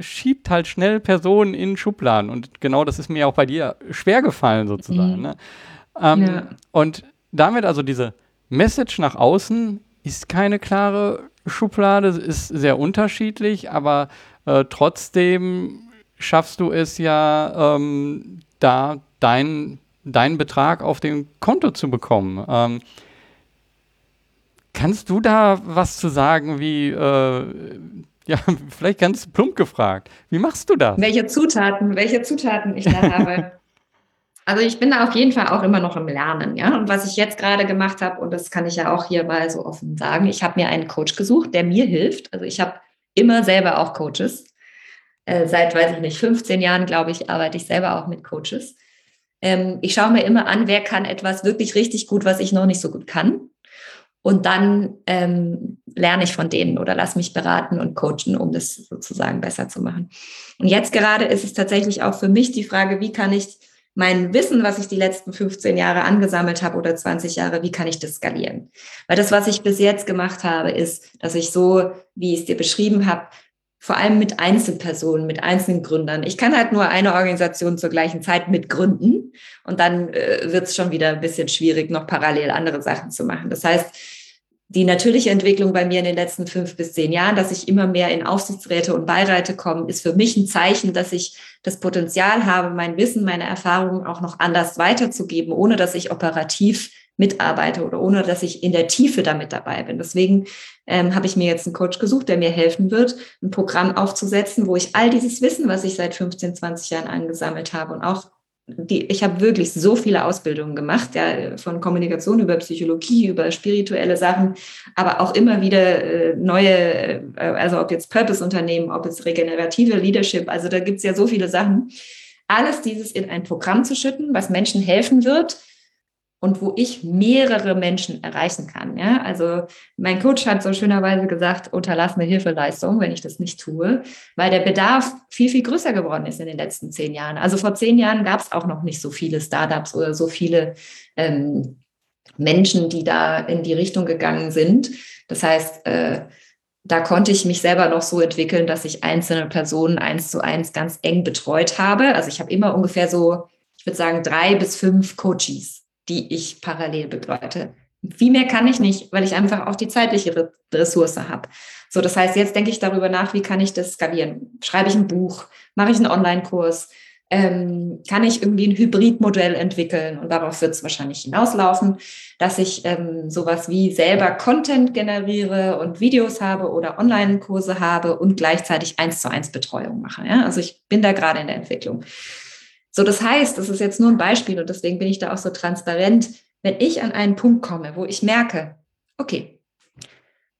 schiebt halt schnell Personen in Schubladen. Und genau das ist mir auch bei dir schwer gefallen, sozusagen. Mhm. Ne? Ähm, ja. Und damit also diese Message nach außen ist keine klare Schublade, ist sehr unterschiedlich, aber äh, trotzdem schaffst du es ja, ähm, da dein, deinen Betrag auf dem Konto zu bekommen. Ähm, kannst du da was zu sagen, wie, äh, ja, vielleicht ganz plump gefragt, wie machst du das? Welche Zutaten, welche Zutaten ich da habe? Also ich bin da auf jeden Fall auch immer noch im Lernen, ja. Und was ich jetzt gerade gemacht habe, und das kann ich ja auch hier mal so offen sagen, ich habe mir einen Coach gesucht, der mir hilft. Also ich habe immer selber auch Coaches. Äh, seit, weiß ich nicht, 15 Jahren, glaube ich, arbeite ich selber auch mit Coaches. Ähm, ich schaue mir immer an, wer kann etwas wirklich richtig gut, was ich noch nicht so gut kann. Und dann ähm, lerne ich von denen oder lass mich beraten und coachen, um das sozusagen besser zu machen. Und jetzt gerade ist es tatsächlich auch für mich die Frage, wie kann ich mein Wissen, was ich die letzten 15 Jahre angesammelt habe oder 20 Jahre, wie kann ich das skalieren? Weil das, was ich bis jetzt gemacht habe, ist, dass ich so, wie ich es dir beschrieben habe, vor allem mit Einzelpersonen, mit einzelnen Gründern. Ich kann halt nur eine Organisation zur gleichen Zeit mitgründen und dann äh, wird es schon wieder ein bisschen schwierig, noch parallel andere Sachen zu machen. Das heißt, die natürliche Entwicklung bei mir in den letzten fünf bis zehn Jahren, dass ich immer mehr in Aufsichtsräte und Beiräte komme, ist für mich ein Zeichen, dass ich das Potenzial habe, mein Wissen, meine Erfahrungen auch noch anders weiterzugeben, ohne dass ich operativ mitarbeite oder ohne dass ich in der Tiefe damit dabei bin. Deswegen ähm, habe ich mir jetzt einen Coach gesucht, der mir helfen wird, ein Programm aufzusetzen, wo ich all dieses Wissen, was ich seit 15, 20 Jahren angesammelt habe und auch die, ich habe wirklich so viele Ausbildungen gemacht, ja, von Kommunikation über Psychologie, über spirituelle Sachen, aber auch immer wieder äh, neue, äh, also ob jetzt Purpose-Unternehmen, ob es regenerative Leadership, also da gibt es ja so viele Sachen. Alles dieses in ein Programm zu schütten, was Menschen helfen wird, und wo ich mehrere Menschen erreichen kann. Ja? Also mein Coach hat so schönerweise gesagt, unterlass mir Hilfeleistung, wenn ich das nicht tue, weil der Bedarf viel, viel größer geworden ist in den letzten zehn Jahren. Also vor zehn Jahren gab es auch noch nicht so viele Startups oder so viele ähm, Menschen, die da in die Richtung gegangen sind. Das heißt, äh, da konnte ich mich selber noch so entwickeln, dass ich einzelne Personen eins zu eins ganz eng betreut habe. Also ich habe immer ungefähr so, ich würde sagen, drei bis fünf Coaches die ich parallel begleite. Viel mehr kann ich nicht, weil ich einfach auch die zeitliche Ressource habe. So, das heißt, jetzt denke ich darüber nach, wie kann ich das skalieren? Schreibe ich ein Buch? Mache ich einen Online-Kurs? Ähm, kann ich irgendwie ein Hybridmodell entwickeln? Und darauf wird es wahrscheinlich hinauslaufen, dass ich ähm, sowas wie selber Content generiere und Videos habe oder Online-Kurse habe und gleichzeitig eins zu eins Betreuung mache. Ja? Also ich bin da gerade in der Entwicklung. So, das heißt, das ist jetzt nur ein Beispiel und deswegen bin ich da auch so transparent. Wenn ich an einen Punkt komme, wo ich merke, okay,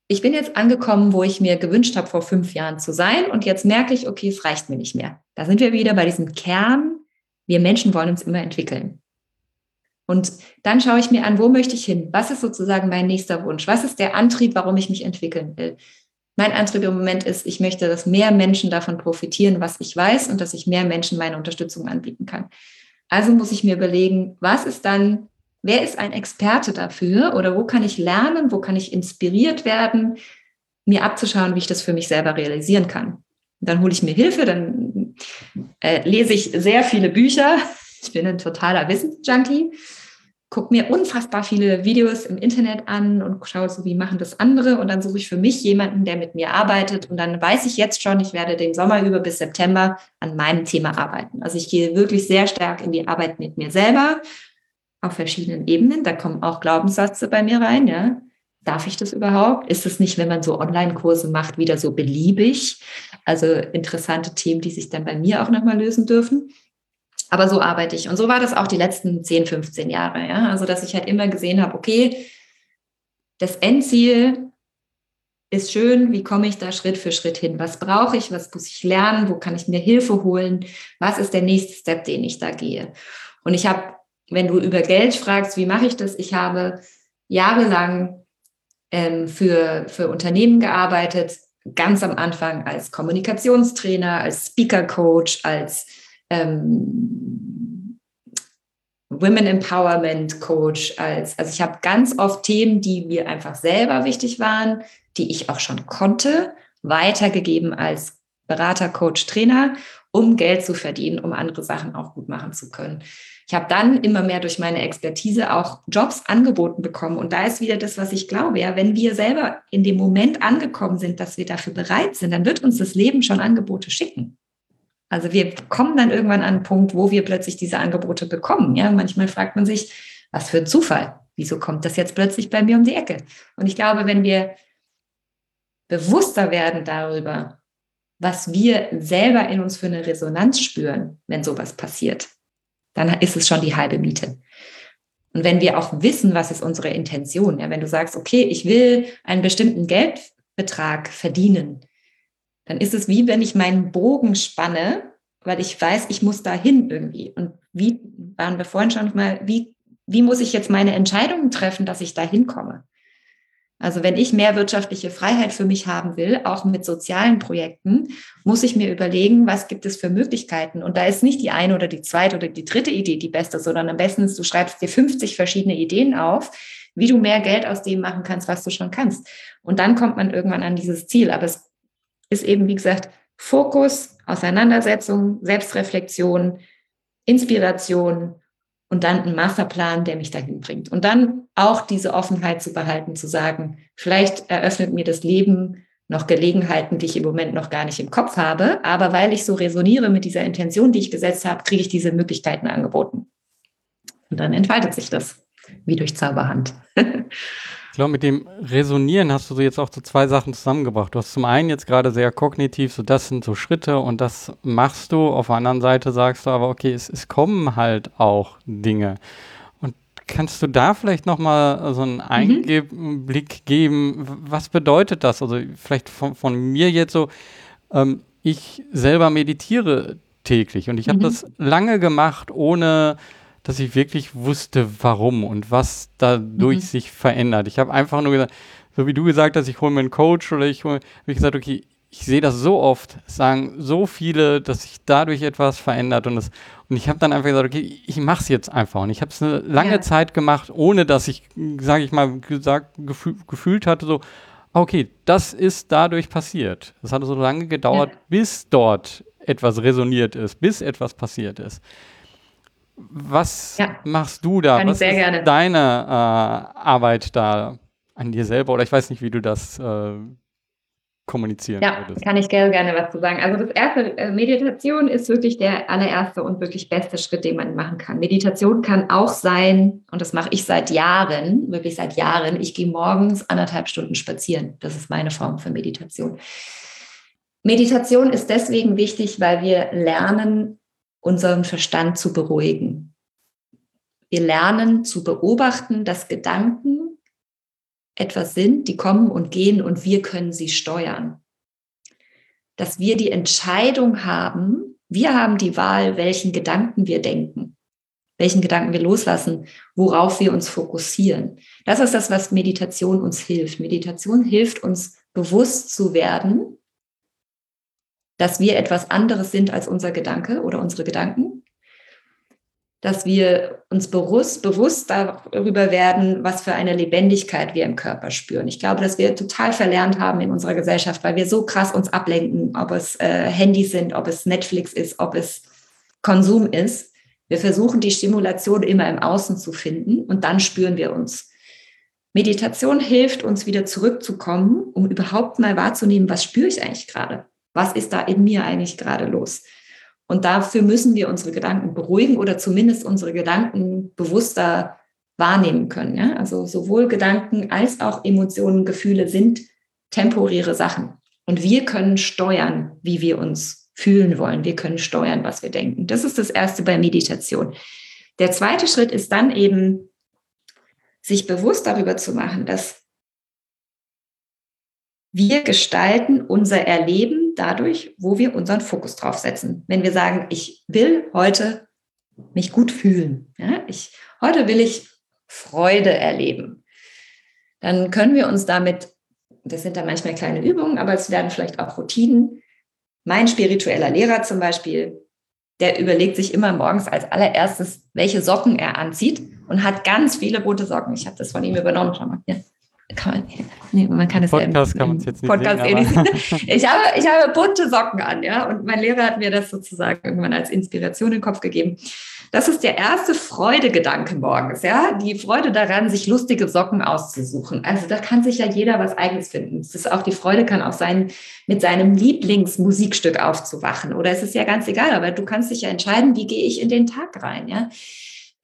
ich bin jetzt angekommen, wo ich mir gewünscht habe, vor fünf Jahren zu sein und jetzt merke ich, okay, es reicht mir nicht mehr. Da sind wir wieder bei diesem Kern, wir Menschen wollen uns immer entwickeln. Und dann schaue ich mir an, wo möchte ich hin? Was ist sozusagen mein nächster Wunsch? Was ist der Antrieb, warum ich mich entwickeln will? Mein Antrieb im Moment ist, ich möchte, dass mehr Menschen davon profitieren, was ich weiß und dass ich mehr Menschen meine Unterstützung anbieten kann. Also muss ich mir überlegen, was ist dann, wer ist ein Experte dafür oder wo kann ich lernen, wo kann ich inspiriert werden, mir abzuschauen, wie ich das für mich selber realisieren kann. dann hole ich mir Hilfe, dann äh, lese ich sehr viele Bücher. Ich bin ein totaler Wissensjunkie gucke mir unfassbar viele Videos im Internet an und schaue so, wie machen das andere. Und dann suche ich für mich jemanden, der mit mir arbeitet. Und dann weiß ich jetzt schon, ich werde den Sommer über bis September an meinem Thema arbeiten. Also ich gehe wirklich sehr stark in die Arbeit mit mir selber auf verschiedenen Ebenen. Da kommen auch Glaubenssätze bei mir rein, ja. Darf ich das überhaupt? Ist es nicht, wenn man so Online-Kurse macht, wieder so beliebig? Also interessante Themen, die sich dann bei mir auch nochmal lösen dürfen. Aber so arbeite ich. Und so war das auch die letzten 10, 15 Jahre. Ja? Also, dass ich halt immer gesehen habe, okay, das Endziel ist schön, wie komme ich da Schritt für Schritt hin? Was brauche ich? Was muss ich lernen? Wo kann ich mir Hilfe holen? Was ist der nächste Step, den ich da gehe? Und ich habe, wenn du über Geld fragst, wie mache ich das? Ich habe jahrelang ähm, für, für Unternehmen gearbeitet, ganz am Anfang als Kommunikationstrainer, als Speaker Coach, als ähm, Women Empowerment Coach als, also ich habe ganz oft Themen, die mir einfach selber wichtig waren, die ich auch schon konnte, weitergegeben als Berater, Coach, Trainer, um Geld zu verdienen, um andere Sachen auch gut machen zu können. Ich habe dann immer mehr durch meine Expertise auch Jobs angeboten bekommen. Und da ist wieder das, was ich glaube. Ja, wenn wir selber in dem Moment angekommen sind, dass wir dafür bereit sind, dann wird uns das Leben schon Angebote schicken. Also wir kommen dann irgendwann an einen Punkt, wo wir plötzlich diese Angebote bekommen. Ja, manchmal fragt man sich, was für ein Zufall. Wieso kommt das jetzt plötzlich bei mir um die Ecke? Und ich glaube, wenn wir bewusster werden darüber, was wir selber in uns für eine Resonanz spüren, wenn sowas passiert, dann ist es schon die halbe Miete. Und wenn wir auch wissen, was ist unsere Intention, ja, wenn du sagst, okay, ich will einen bestimmten Geldbetrag verdienen, dann ist es wie wenn ich meinen Bogen spanne, weil ich weiß, ich muss dahin irgendwie. Und wie waren wir vorhin schon mal, wie, wie muss ich jetzt meine Entscheidungen treffen, dass ich dahin komme? Also wenn ich mehr wirtschaftliche Freiheit für mich haben will, auch mit sozialen Projekten, muss ich mir überlegen, was gibt es für Möglichkeiten. Und da ist nicht die eine oder die zweite oder die dritte Idee die beste, sondern am besten ist, du schreibst dir 50 verschiedene Ideen auf, wie du mehr Geld aus dem machen kannst, was du schon kannst. Und dann kommt man irgendwann an dieses Ziel. Aber es ist eben, wie gesagt, Fokus, Auseinandersetzung, Selbstreflexion, Inspiration und dann einen Masterplan, der mich dahin bringt. Und dann auch diese Offenheit zu behalten, zu sagen, vielleicht eröffnet mir das Leben noch Gelegenheiten, die ich im Moment noch gar nicht im Kopf habe, aber weil ich so resoniere mit dieser Intention, die ich gesetzt habe, kriege ich diese Möglichkeiten angeboten. Und dann entfaltet sich das wie durch Zauberhand. Ich glaube, mit dem Resonieren hast du so jetzt auch so zwei Sachen zusammengebracht. Du hast zum einen jetzt gerade sehr kognitiv, so das sind so Schritte und das machst du. Auf der anderen Seite sagst du aber, okay, es, es kommen halt auch Dinge. Und kannst du da vielleicht nochmal so einen. Einblick mhm. geben? Was bedeutet das? Also vielleicht von, von mir jetzt so, ähm, ich selber meditiere täglich und ich habe mhm. das lange gemacht, ohne dass ich wirklich wusste, warum und was dadurch mhm. sich verändert. Ich habe einfach nur gesagt, so wie du gesagt hast, ich hole mir einen Coach oder ich hole, habe ich gesagt, okay, ich sehe das so oft, sagen so viele, dass sich dadurch etwas verändert und, das, und ich habe dann einfach gesagt, okay, ich mache es jetzt einfach und ich habe es eine lange ja. Zeit gemacht, ohne dass ich, sage ich mal, gesagt, gefühl, gefühlt hatte, so, okay, das ist dadurch passiert. Das hat so lange gedauert, ja. bis dort etwas resoniert ist, bis etwas passiert ist. Was ja. machst du da? Kann Was ist gerne. deine äh, Arbeit da an dir selber? Oder ich weiß nicht, wie du das äh, kommunizieren ja, würdest. kann ich gerne, gerne was zu sagen. Also das erste, äh, Meditation ist wirklich der allererste und wirklich beste Schritt, den man machen kann. Meditation kann auch sein, und das mache ich seit Jahren, wirklich seit Jahren, ich gehe morgens anderthalb Stunden spazieren. Das ist meine Form für Meditation. Meditation ist deswegen wichtig, weil wir lernen, unseren Verstand zu beruhigen. Wir lernen zu beobachten, dass Gedanken etwas sind, die kommen und gehen und wir können sie steuern. Dass wir die Entscheidung haben, wir haben die Wahl, welchen Gedanken wir denken, welchen Gedanken wir loslassen, worauf wir uns fokussieren. Das ist das, was Meditation uns hilft. Meditation hilft uns bewusst zu werden, dass wir etwas anderes sind als unser Gedanke oder unsere Gedanken, dass wir uns bewusst, bewusst darüber werden, was für eine Lebendigkeit wir im Körper spüren. Ich glaube, dass wir total verlernt haben in unserer Gesellschaft, weil wir so krass uns ablenken, ob es äh, Handys sind, ob es Netflix ist, ob es Konsum ist. Wir versuchen die Stimulation immer im Außen zu finden und dann spüren wir uns. Meditation hilft uns wieder zurückzukommen, um überhaupt mal wahrzunehmen, was spüre ich eigentlich gerade? Was ist da in mir eigentlich gerade los? Und dafür müssen wir unsere Gedanken beruhigen oder zumindest unsere Gedanken bewusster wahrnehmen können. Ja? Also sowohl Gedanken als auch Emotionen, Gefühle sind temporäre Sachen. Und wir können steuern, wie wir uns fühlen wollen. Wir können steuern, was wir denken. Das ist das Erste bei Meditation. Der zweite Schritt ist dann eben, sich bewusst darüber zu machen, dass wir gestalten unser Erleben dadurch, wo wir unseren Fokus drauf setzen. Wenn wir sagen, ich will heute mich gut fühlen, ja, ich, heute will ich Freude erleben, dann können wir uns damit, das sind dann manchmal kleine Übungen, aber es werden vielleicht auch Routinen. Mein spiritueller Lehrer zum Beispiel, der überlegt sich immer morgens als allererstes, welche Socken er anzieht und hat ganz viele bunte Socken. Ich habe das von ihm übernommen. Schau mal hier kann man, nee, man kann es Podcast ja es jetzt nicht Podcast sehen, eh nicht ich, habe, ich habe bunte Socken an, ja, und mein Lehrer hat mir das sozusagen irgendwann als Inspiration in den Kopf gegeben. Das ist der erste Freudegedanke morgens, ja, die Freude daran, sich lustige Socken auszusuchen. Also da kann sich ja jeder was Eigenes finden. Das ist auch die Freude kann auch sein, mit seinem Lieblingsmusikstück aufzuwachen. Oder es ist ja ganz egal, aber du kannst dich ja entscheiden, wie gehe ich in den Tag rein, ja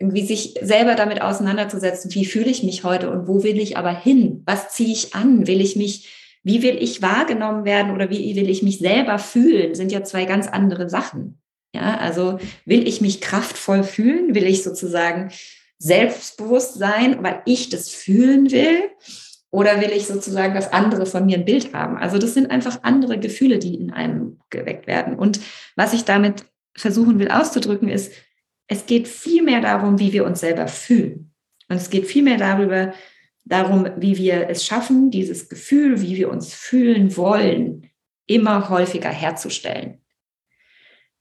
irgendwie sich selber damit auseinanderzusetzen, wie fühle ich mich heute und wo will ich aber hin? Was ziehe ich an? Will ich mich, wie will ich wahrgenommen werden oder wie will ich mich selber fühlen? Sind ja zwei ganz andere Sachen. Ja, also will ich mich kraftvoll fühlen? Will ich sozusagen selbstbewusst sein, weil ich das fühlen will? Oder will ich sozusagen, dass andere von mir ein Bild haben? Also das sind einfach andere Gefühle, die in einem geweckt werden. Und was ich damit versuchen will auszudrücken, ist, es geht viel mehr darum, wie wir uns selber fühlen. Und es geht viel mehr darüber, darum, wie wir es schaffen, dieses Gefühl, wie wir uns fühlen wollen, immer häufiger herzustellen.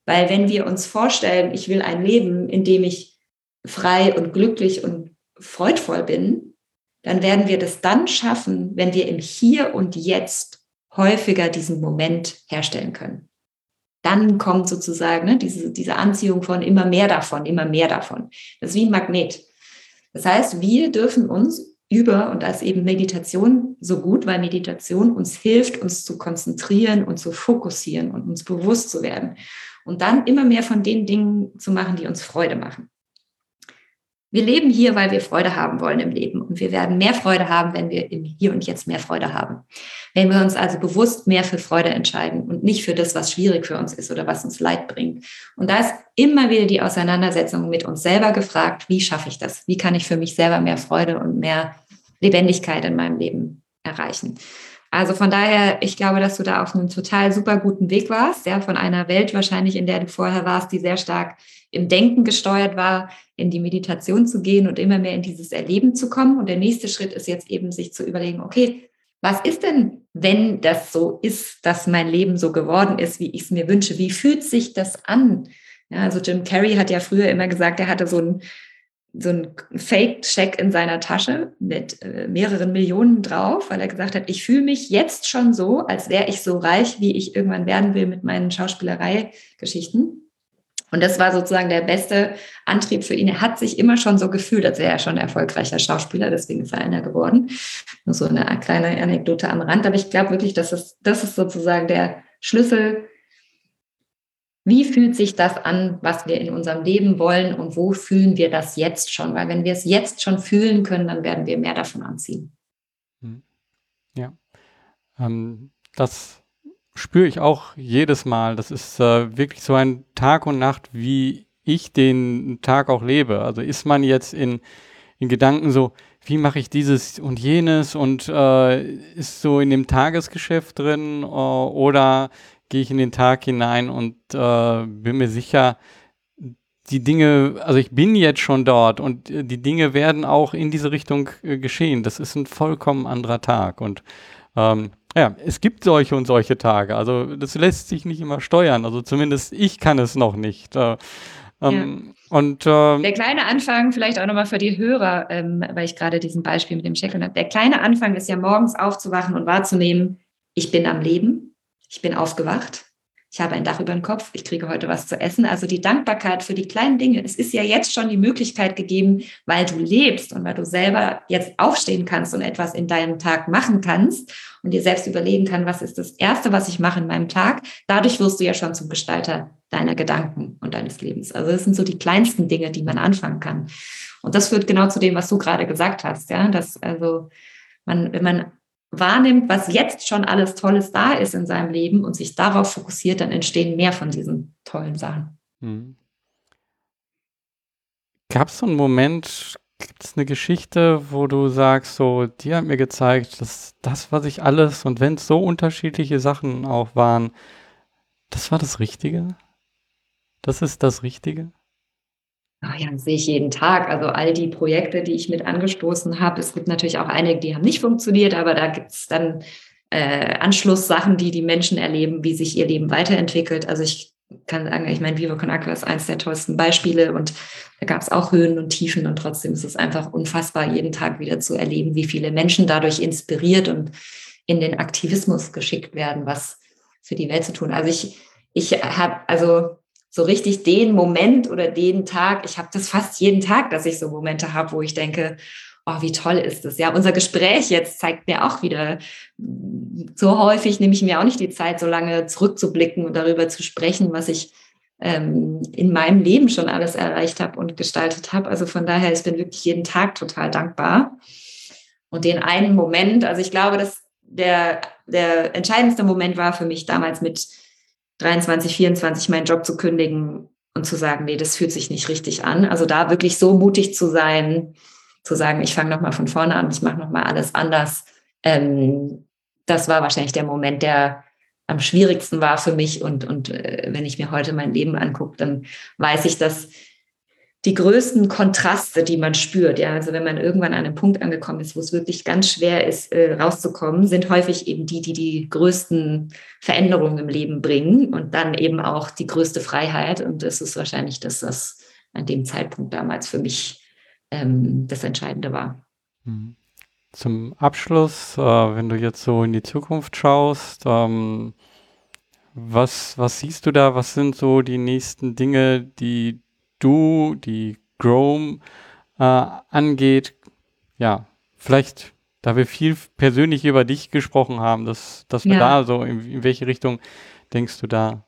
Weil wenn wir uns vorstellen, ich will ein Leben, in dem ich frei und glücklich und freudvoll bin, dann werden wir das dann schaffen, wenn wir im Hier und Jetzt häufiger diesen Moment herstellen können. Dann kommt sozusagen ne, diese, diese Anziehung von immer mehr davon, immer mehr davon. Das ist wie ein Magnet. Das heißt, wir dürfen uns über, und ist eben Meditation so gut, weil Meditation uns hilft, uns zu konzentrieren und zu fokussieren und uns bewusst zu werden. Und dann immer mehr von den Dingen zu machen, die uns Freude machen. Wir leben hier, weil wir Freude haben wollen im Leben. Und wir werden mehr Freude haben, wenn wir im Hier und Jetzt mehr Freude haben. Wenn wir uns also bewusst mehr für Freude entscheiden und nicht für das, was schwierig für uns ist oder was uns Leid bringt. Und da ist immer wieder die Auseinandersetzung mit uns selber gefragt, wie schaffe ich das? Wie kann ich für mich selber mehr Freude und mehr Lebendigkeit in meinem Leben erreichen? Also von daher, ich glaube, dass du da auf einem total super guten Weg warst, ja, von einer Welt wahrscheinlich, in der du vorher warst, die sehr stark im Denken gesteuert war, in die Meditation zu gehen und immer mehr in dieses Erleben zu kommen. Und der nächste Schritt ist jetzt eben, sich zu überlegen, okay, was ist denn, wenn das so ist, dass mein Leben so geworden ist, wie ich es mir wünsche? Wie fühlt sich das an? Ja, also Jim Carrey hat ja früher immer gesagt, er hatte so ein so ein Fake-Check in seiner Tasche mit äh, mehreren Millionen drauf, weil er gesagt hat, ich fühle mich jetzt schon so, als wäre ich so reich, wie ich irgendwann werden will mit meinen Schauspielerei-Geschichten. Und das war sozusagen der beste Antrieb für ihn. Er hat sich immer schon so gefühlt, als wäre er schon ein erfolgreicher Schauspieler, deswegen ist er einer geworden. Nur so eine kleine Anekdote am Rand. Aber ich glaube wirklich, dass es, das ist sozusagen der Schlüssel wie fühlt sich das an, was wir in unserem Leben wollen und wo fühlen wir das jetzt schon? Weil wenn wir es jetzt schon fühlen können, dann werden wir mehr davon anziehen. Hm. Ja, ähm, das spüre ich auch jedes Mal. Das ist äh, wirklich so ein Tag und Nacht, wie ich den Tag auch lebe. Also ist man jetzt in, in Gedanken so, wie mache ich dieses und jenes und äh, ist so in dem Tagesgeschäft drin äh, oder gehe ich in den Tag hinein und äh, bin mir sicher, die Dinge, also ich bin jetzt schon dort und äh, die Dinge werden auch in diese Richtung äh, geschehen. Das ist ein vollkommen anderer Tag. Und ähm, ja, es gibt solche und solche Tage. Also das lässt sich nicht immer steuern. Also zumindest ich kann es noch nicht. Äh, ähm, ja. Und ähm, der kleine Anfang, vielleicht auch nochmal für die Hörer, ähm, weil ich gerade diesen Beispiel mit dem Check-in habe. Der kleine Anfang ist ja morgens aufzuwachen und wahrzunehmen, ich bin am Leben ich bin aufgewacht, ich habe ein Dach über dem Kopf, ich kriege heute was zu essen. Also die Dankbarkeit für die kleinen Dinge. Es ist ja jetzt schon die Möglichkeit gegeben, weil du lebst und weil du selber jetzt aufstehen kannst und etwas in deinem Tag machen kannst und dir selbst überlegen kann, was ist das Erste, was ich mache in meinem Tag. Dadurch wirst du ja schon zum Gestalter deiner Gedanken und deines Lebens. Also das sind so die kleinsten Dinge, die man anfangen kann. Und das führt genau zu dem, was du gerade gesagt hast, ja, dass also man, wenn man wahrnimmt, was jetzt schon alles Tolles da ist in seinem Leben und sich darauf fokussiert, dann entstehen mehr von diesen tollen Sachen. Mhm. Gab es so einen Moment, gibt es eine Geschichte, wo du sagst, so, die hat mir gezeigt, dass das, was ich alles und wenn es so unterschiedliche Sachen auch waren, das war das Richtige? Das ist das Richtige? Ach ja, das sehe ich jeden Tag. Also all die Projekte, die ich mit angestoßen habe. Es gibt natürlich auch einige, die haben nicht funktioniert, aber da gibt es dann äh, Anschlusssachen, die die Menschen erleben, wie sich ihr Leben weiterentwickelt. Also ich kann sagen, ich meine, Vivo Con Aqua ist eines der tollsten Beispiele und da gab es auch Höhen und Tiefen und trotzdem ist es einfach unfassbar, jeden Tag wieder zu erleben, wie viele Menschen dadurch inspiriert und in den Aktivismus geschickt werden, was für die Welt zu tun. Also ich, ich habe, also so richtig den Moment oder den Tag. Ich habe das fast jeden Tag, dass ich so Momente habe, wo ich denke, oh, wie toll ist das? Ja, unser Gespräch jetzt zeigt mir auch wieder, so häufig nehme ich mir auch nicht die Zeit, so lange zurückzublicken und darüber zu sprechen, was ich ähm, in meinem Leben schon alles erreicht habe und gestaltet habe. Also von daher, ich bin wirklich jeden Tag total dankbar. Und den einen Moment, also ich glaube, dass der, der entscheidendste Moment war für mich damals mit 23, 24 meinen Job zu kündigen und zu sagen, nee, das fühlt sich nicht richtig an. Also da wirklich so mutig zu sein, zu sagen, ich fange nochmal von vorne an, ich mache nochmal alles anders. Ähm, das war wahrscheinlich der Moment, der am schwierigsten war für mich. Und, und äh, wenn ich mir heute mein Leben angucke, dann weiß ich, dass die größten Kontraste, die man spürt. Ja, also wenn man irgendwann an einem Punkt angekommen ist, wo es wirklich ganz schwer ist, äh, rauszukommen, sind häufig eben die, die die größten Veränderungen im Leben bringen und dann eben auch die größte Freiheit. Und das ist wahrscheinlich das, was an dem Zeitpunkt damals für mich ähm, das Entscheidende war. Mhm. Zum Abschluss, äh, wenn du jetzt so in die Zukunft schaust, ähm, Was, was siehst du da? Was sind so die nächsten Dinge, die du, die Chrome äh, angeht? Ja, vielleicht, da wir viel persönlich über dich gesprochen haben, dass, dass wir ja. da so, in, in welche Richtung denkst du da?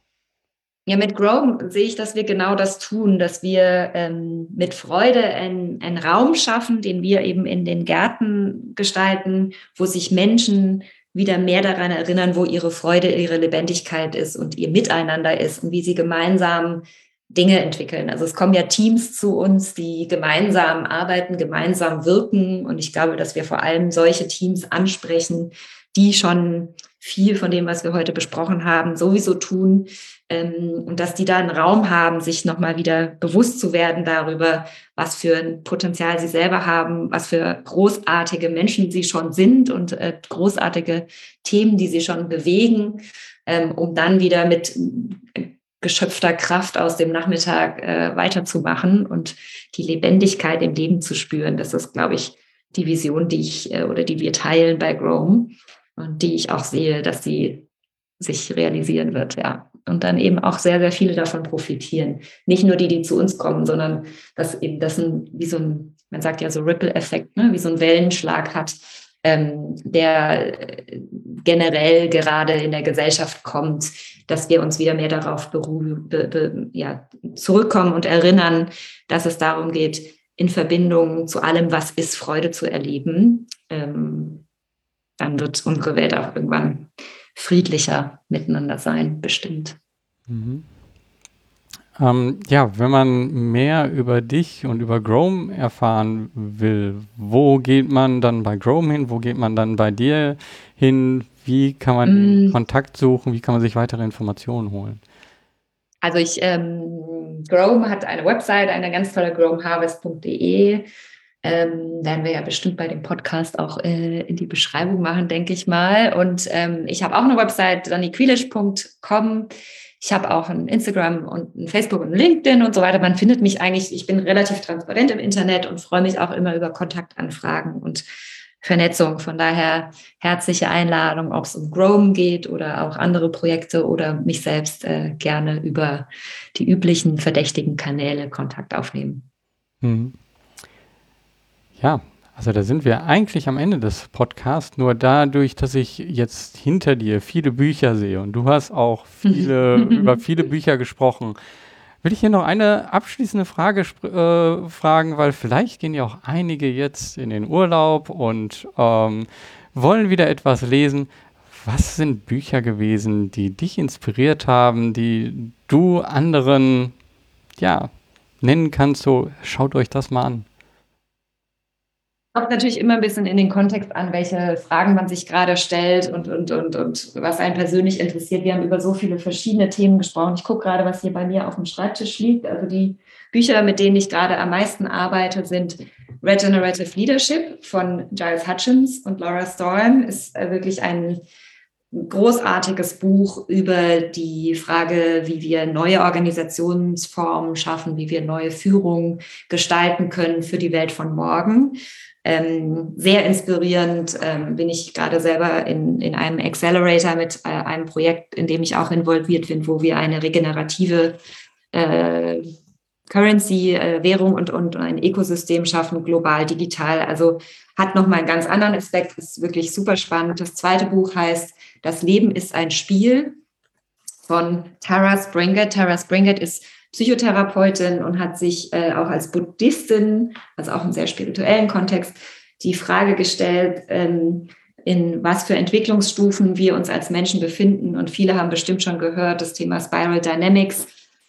Ja, mit Grow sehe ich, dass wir genau das tun, dass wir ähm, mit Freude einen Raum schaffen, den wir eben in den Gärten gestalten, wo sich Menschen wieder mehr daran erinnern, wo ihre Freude, ihre Lebendigkeit ist und ihr Miteinander ist und wie sie gemeinsam Dinge entwickeln. Also es kommen ja Teams zu uns, die gemeinsam arbeiten, gemeinsam wirken. Und ich glaube, dass wir vor allem solche Teams ansprechen, die schon viel von dem, was wir heute besprochen haben, sowieso tun. Ähm, und dass die da einen Raum haben, sich nochmal wieder bewusst zu werden darüber, was für ein Potenzial sie selber haben, was für großartige Menschen sie schon sind und äh, großartige Themen, die sie schon bewegen, ähm, um dann wieder mit geschöpfter Kraft aus dem Nachmittag äh, weiterzumachen und die Lebendigkeit im Leben zu spüren. Das ist, glaube ich, die Vision, die ich oder die wir teilen bei Grome und die ich auch sehe, dass sie sich realisieren wird, ja. Und dann eben auch sehr, sehr viele davon profitieren. Nicht nur die, die zu uns kommen, sondern dass eben das ein, wie so ein, man sagt ja so Ripple-Effekt, ne? wie so ein Wellenschlag hat, ähm, der generell gerade in der Gesellschaft kommt, dass wir uns wieder mehr darauf be, be, ja, zurückkommen und erinnern, dass es darum geht, in Verbindung zu allem, was ist, Freude zu erleben. Ähm, dann wird unsere Welt auch irgendwann friedlicher miteinander sein, bestimmt. Mhm. Ähm, ja, wenn man mehr über dich und über Chrome erfahren will, wo geht man dann bei Chrome hin? Wo geht man dann bei dir hin? Wie kann man mm. Kontakt suchen? Wie kann man sich weitere Informationen holen? Also ich, ähm, Chrome hat eine Website, eine ganz tolle chromeharvest.de ähm, werden wir ja bestimmt bei dem Podcast auch äh, in die Beschreibung machen, denke ich mal. Und ähm, ich habe auch eine Website, daniquilisch.com. Ich habe auch ein Instagram und ein Facebook und ein LinkedIn und so weiter. Man findet mich eigentlich, ich bin relativ transparent im Internet und freue mich auch immer über Kontaktanfragen und Vernetzung. Von daher herzliche Einladung, ob es um Chrome geht oder auch andere Projekte oder mich selbst äh, gerne über die üblichen verdächtigen Kanäle Kontakt aufnehmen. Mhm. Ja, also da sind wir eigentlich am Ende des Podcasts. Nur dadurch, dass ich jetzt hinter dir viele Bücher sehe und du hast auch viele, über viele Bücher gesprochen, will ich hier noch eine abschließende Frage äh, fragen, weil vielleicht gehen ja auch einige jetzt in den Urlaub und ähm, wollen wieder etwas lesen. Was sind Bücher gewesen, die dich inspiriert haben, die du anderen ja nennen kannst? So schaut euch das mal an. Kommt natürlich immer ein bisschen in den Kontext an, welche Fragen man sich gerade stellt und, und, und, und was einen persönlich interessiert. Wir haben über so viele verschiedene Themen gesprochen. Ich gucke gerade, was hier bei mir auf dem Schreibtisch liegt. Also die Bücher, mit denen ich gerade am meisten arbeite, sind Regenerative Leadership von Giles Hutchins und Laura Storm. Ist äh, wirklich ein großartiges Buch über die Frage, wie wir neue Organisationsformen schaffen, wie wir neue Führung gestalten können für die Welt von morgen. Ähm, sehr inspirierend ähm, bin ich gerade selber in, in einem Accelerator mit äh, einem Projekt, in dem ich auch involviert bin, wo wir eine regenerative äh, Currency, äh, Währung und, und ein Ökosystem schaffen, global, digital. Also hat nochmal einen ganz anderen Aspekt, ist wirklich super spannend. Das zweite Buch heißt Das Leben ist ein Spiel von Tara Springett. Tara Springett ist Psychotherapeutin und hat sich äh, auch als Buddhistin, also auch im sehr spirituellen Kontext, die Frage gestellt, ähm, in was für Entwicklungsstufen wir uns als Menschen befinden. Und viele haben bestimmt schon gehört, das Thema Spiral Dynamics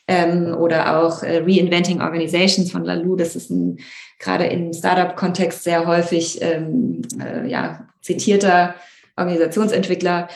ähm, oder auch äh, Reinventing Organizations von Lalou. Das ist ein, gerade im Startup-Kontext sehr häufig ähm, äh, ja, zitierter Organisationsentwickler.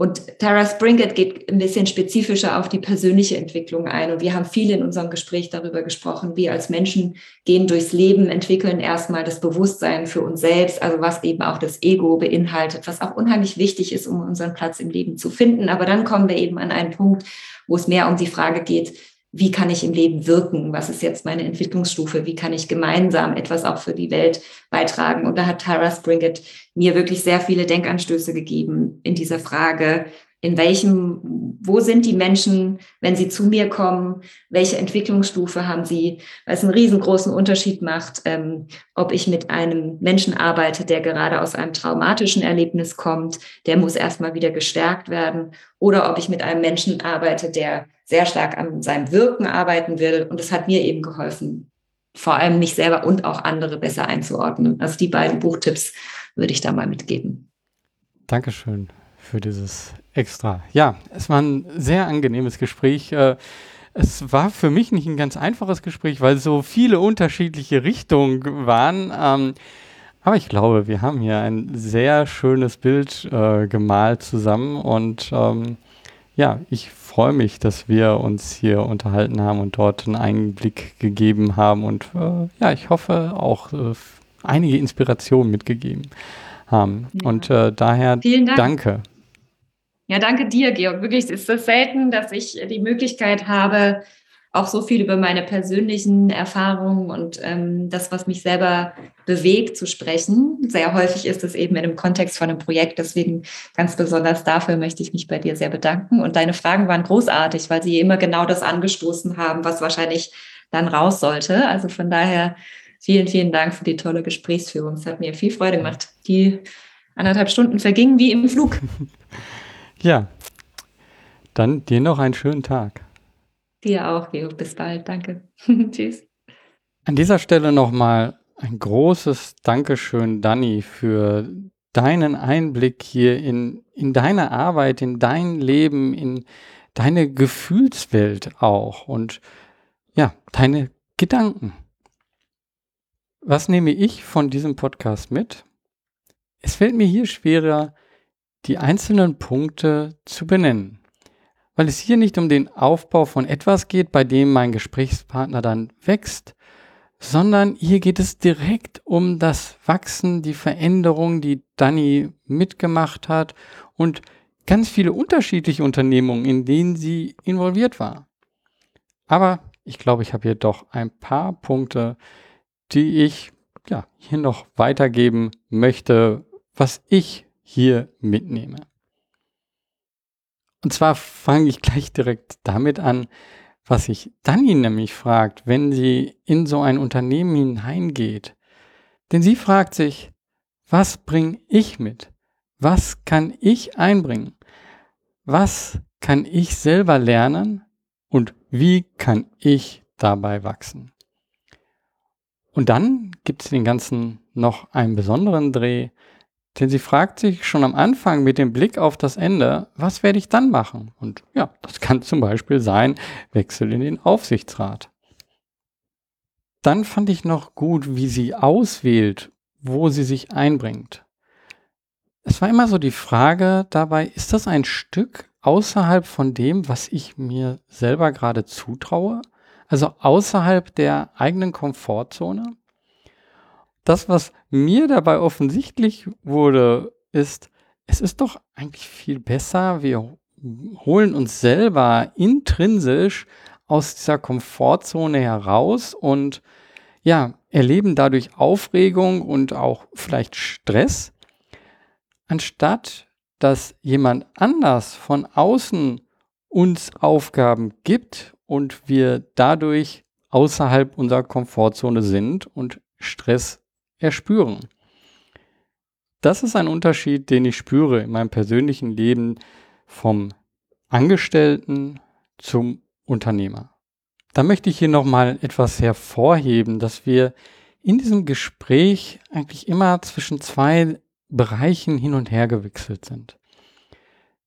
Und Tara Springett geht ein bisschen spezifischer auf die persönliche Entwicklung ein. Und wir haben viel in unserem Gespräch darüber gesprochen. Wir als Menschen gehen durchs Leben, entwickeln erstmal das Bewusstsein für uns selbst, also was eben auch das Ego beinhaltet, was auch unheimlich wichtig ist, um unseren Platz im Leben zu finden. Aber dann kommen wir eben an einen Punkt, wo es mehr um die Frage geht, wie kann ich im Leben wirken? Was ist jetzt meine Entwicklungsstufe? Wie kann ich gemeinsam etwas auch für die Welt beitragen? Und da hat Tara Springett mir wirklich sehr viele Denkanstöße gegeben in dieser Frage, in welchem, wo sind die Menschen, wenn sie zu mir kommen, welche Entwicklungsstufe haben sie, weil es einen riesengroßen Unterschied macht, ähm, ob ich mit einem Menschen arbeite, der gerade aus einem traumatischen Erlebnis kommt, der muss erstmal wieder gestärkt werden, oder ob ich mit einem Menschen arbeite, der sehr stark an seinem Wirken arbeiten will. Und es hat mir eben geholfen, vor allem mich selber und auch andere besser einzuordnen. Also die beiden Buchtipps würde ich da mal mitgeben. Dankeschön für dieses Extra. Ja, es war ein sehr angenehmes Gespräch. Äh, es war für mich nicht ein ganz einfaches Gespräch, weil so viele unterschiedliche Richtungen waren. Ähm, aber ich glaube, wir haben hier ein sehr schönes Bild äh, gemalt zusammen und ähm, ja, ich freue mich, dass wir uns hier unterhalten haben und dort einen Einblick gegeben haben und äh, ja, ich hoffe auch äh, einige Inspirationen mitgegeben haben. Ja. Und äh, daher Dank. danke. Ja, danke dir, Georg. Wirklich, es ist so selten, dass ich die Möglichkeit habe, auch so viel über meine persönlichen Erfahrungen und ähm, das, was mich selber bewegt, zu sprechen. Sehr häufig ist es eben in dem Kontext von einem Projekt. Deswegen ganz besonders dafür möchte ich mich bei dir sehr bedanken. Und deine Fragen waren großartig, weil sie immer genau das angestoßen haben, was wahrscheinlich dann raus sollte. Also von daher vielen, vielen Dank für die tolle Gesprächsführung. Es hat mir viel Freude gemacht. Die anderthalb Stunden vergingen wie im Flug. Ja, dann dir noch einen schönen Tag. Dir auch, Geo. Bis bald. Danke. Tschüss. An dieser Stelle nochmal ein großes Dankeschön, Dani, für deinen Einblick hier in, in deine Arbeit, in dein Leben, in deine Gefühlswelt auch und ja, deine Gedanken. Was nehme ich von diesem Podcast mit? Es fällt mir hier schwerer, die einzelnen Punkte zu benennen weil es hier nicht um den Aufbau von etwas geht, bei dem mein Gesprächspartner dann wächst, sondern hier geht es direkt um das Wachsen, die Veränderung, die Dani mitgemacht hat und ganz viele unterschiedliche Unternehmungen, in denen sie involviert war. Aber ich glaube, ich habe hier doch ein paar Punkte, die ich ja, hier noch weitergeben möchte, was ich hier mitnehme. Und zwar fange ich gleich direkt damit an, was sich Dani nämlich fragt, wenn sie in so ein Unternehmen hineingeht. Denn sie fragt sich, was bringe ich mit? Was kann ich einbringen? Was kann ich selber lernen? Und wie kann ich dabei wachsen? Und dann gibt es den Ganzen noch einen besonderen Dreh, denn sie fragt sich schon am Anfang mit dem Blick auf das Ende, was werde ich dann machen? Und ja, das kann zum Beispiel sein, Wechsel in den Aufsichtsrat. Dann fand ich noch gut, wie sie auswählt, wo sie sich einbringt. Es war immer so die Frage dabei, ist das ein Stück außerhalb von dem, was ich mir selber gerade zutraue? Also außerhalb der eigenen Komfortzone? Das, was mir dabei offensichtlich wurde, ist, es ist doch eigentlich viel besser, wir holen uns selber intrinsisch aus dieser Komfortzone heraus und ja, erleben dadurch Aufregung und auch vielleicht Stress, anstatt dass jemand anders von außen uns Aufgaben gibt und wir dadurch außerhalb unserer Komfortzone sind und Stress erspüren. Das ist ein Unterschied, den ich spüre in meinem persönlichen Leben vom Angestellten zum Unternehmer. Da möchte ich hier nochmal etwas hervorheben, dass wir in diesem Gespräch eigentlich immer zwischen zwei Bereichen hin und her gewechselt sind.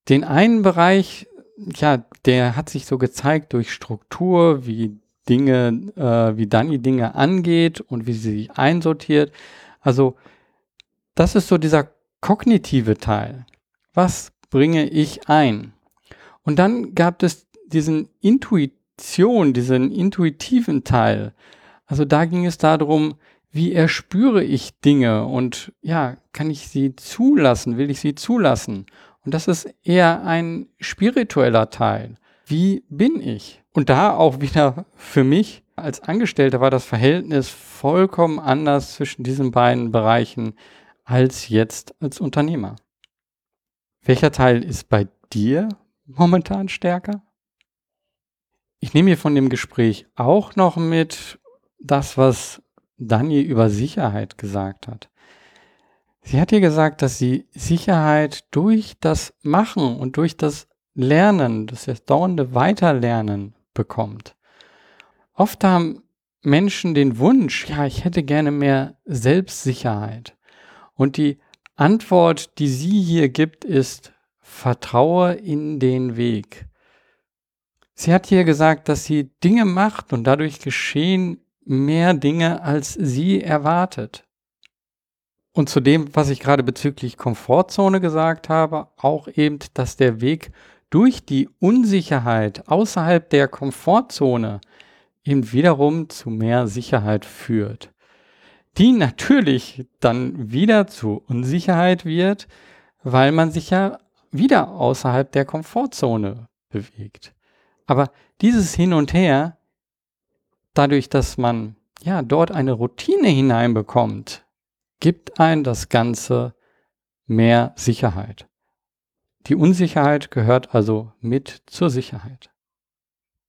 Den einen Bereich, ja, der hat sich so gezeigt durch Struktur, wie Dinge, äh, wie Dani Dinge angeht und wie sie sich einsortiert. Also das ist so dieser kognitive Teil. Was bringe ich ein? Und dann gab es diesen Intuition, diesen intuitiven Teil. Also da ging es darum, wie erspüre ich Dinge und ja, kann ich sie zulassen? Will ich sie zulassen? Und das ist eher ein spiritueller Teil. Wie bin ich? Und da auch wieder für mich als Angestellter war das Verhältnis vollkommen anders zwischen diesen beiden Bereichen als jetzt als Unternehmer. Welcher Teil ist bei dir momentan stärker? Ich nehme hier von dem Gespräch auch noch mit das, was Dani über Sicherheit gesagt hat. Sie hat hier gesagt, dass sie Sicherheit durch das Machen und durch das Lernen, das dauernde Weiterlernen bekommt. Oft haben Menschen den Wunsch, ja, ich hätte gerne mehr Selbstsicherheit. Und die Antwort, die sie hier gibt, ist, vertraue in den Weg. Sie hat hier gesagt, dass sie Dinge macht und dadurch geschehen mehr Dinge, als sie erwartet. Und zu dem, was ich gerade bezüglich Komfortzone gesagt habe, auch eben, dass der Weg durch die Unsicherheit außerhalb der Komfortzone eben wiederum zu mehr Sicherheit führt, die natürlich dann wieder zu Unsicherheit wird, weil man sich ja wieder außerhalb der Komfortzone bewegt. Aber dieses Hin und Her, dadurch, dass man ja dort eine Routine hineinbekommt, gibt ein das Ganze mehr Sicherheit. Die Unsicherheit gehört also mit zur Sicherheit.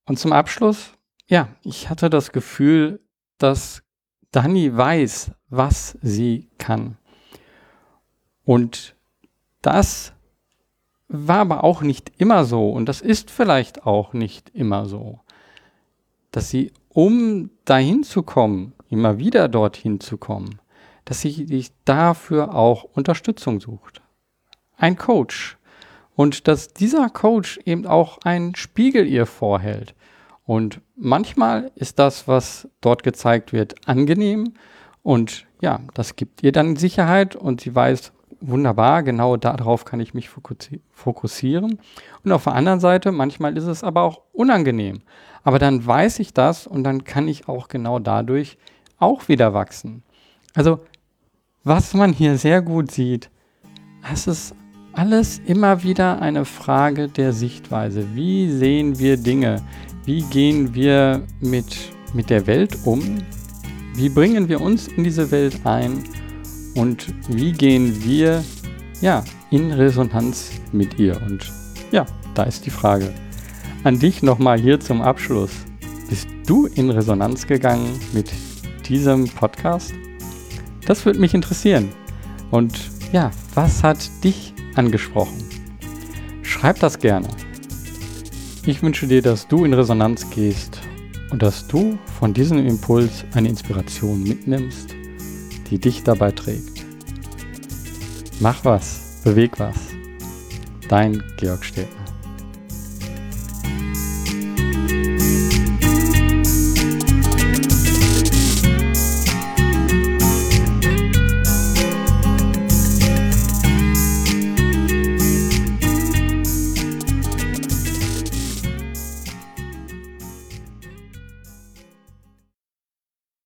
Und zum Abschluss, ja, ich hatte das Gefühl, dass Dani weiß, was sie kann. Und das war aber auch nicht immer so und das ist vielleicht auch nicht immer so, dass sie, um dahin zu kommen, immer wieder dorthin zu kommen, dass sie sich dafür auch Unterstützung sucht. Ein Coach, und dass dieser Coach eben auch einen Spiegel ihr vorhält. Und manchmal ist das, was dort gezeigt wird, angenehm und ja, das gibt ihr dann Sicherheit und sie weiß, wunderbar, genau darauf kann ich mich fokussieren. Und auf der anderen Seite, manchmal ist es aber auch unangenehm. Aber dann weiß ich das und dann kann ich auch genau dadurch auch wieder wachsen. Also, was man hier sehr gut sieht, es ist alles immer wieder eine Frage der Sichtweise. Wie sehen wir Dinge? Wie gehen wir mit, mit der Welt um? Wie bringen wir uns in diese Welt ein? Und wie gehen wir ja, in Resonanz mit ihr? Und ja, da ist die Frage. An dich nochmal hier zum Abschluss. Bist du in Resonanz gegangen mit diesem Podcast? Das würde mich interessieren. Und ja, was hat dich angesprochen. Schreib das gerne. Ich wünsche dir, dass du in Resonanz gehst und dass du von diesem Impuls eine Inspiration mitnimmst, die dich dabei trägt. Mach was, beweg was. Dein Georg Städtner.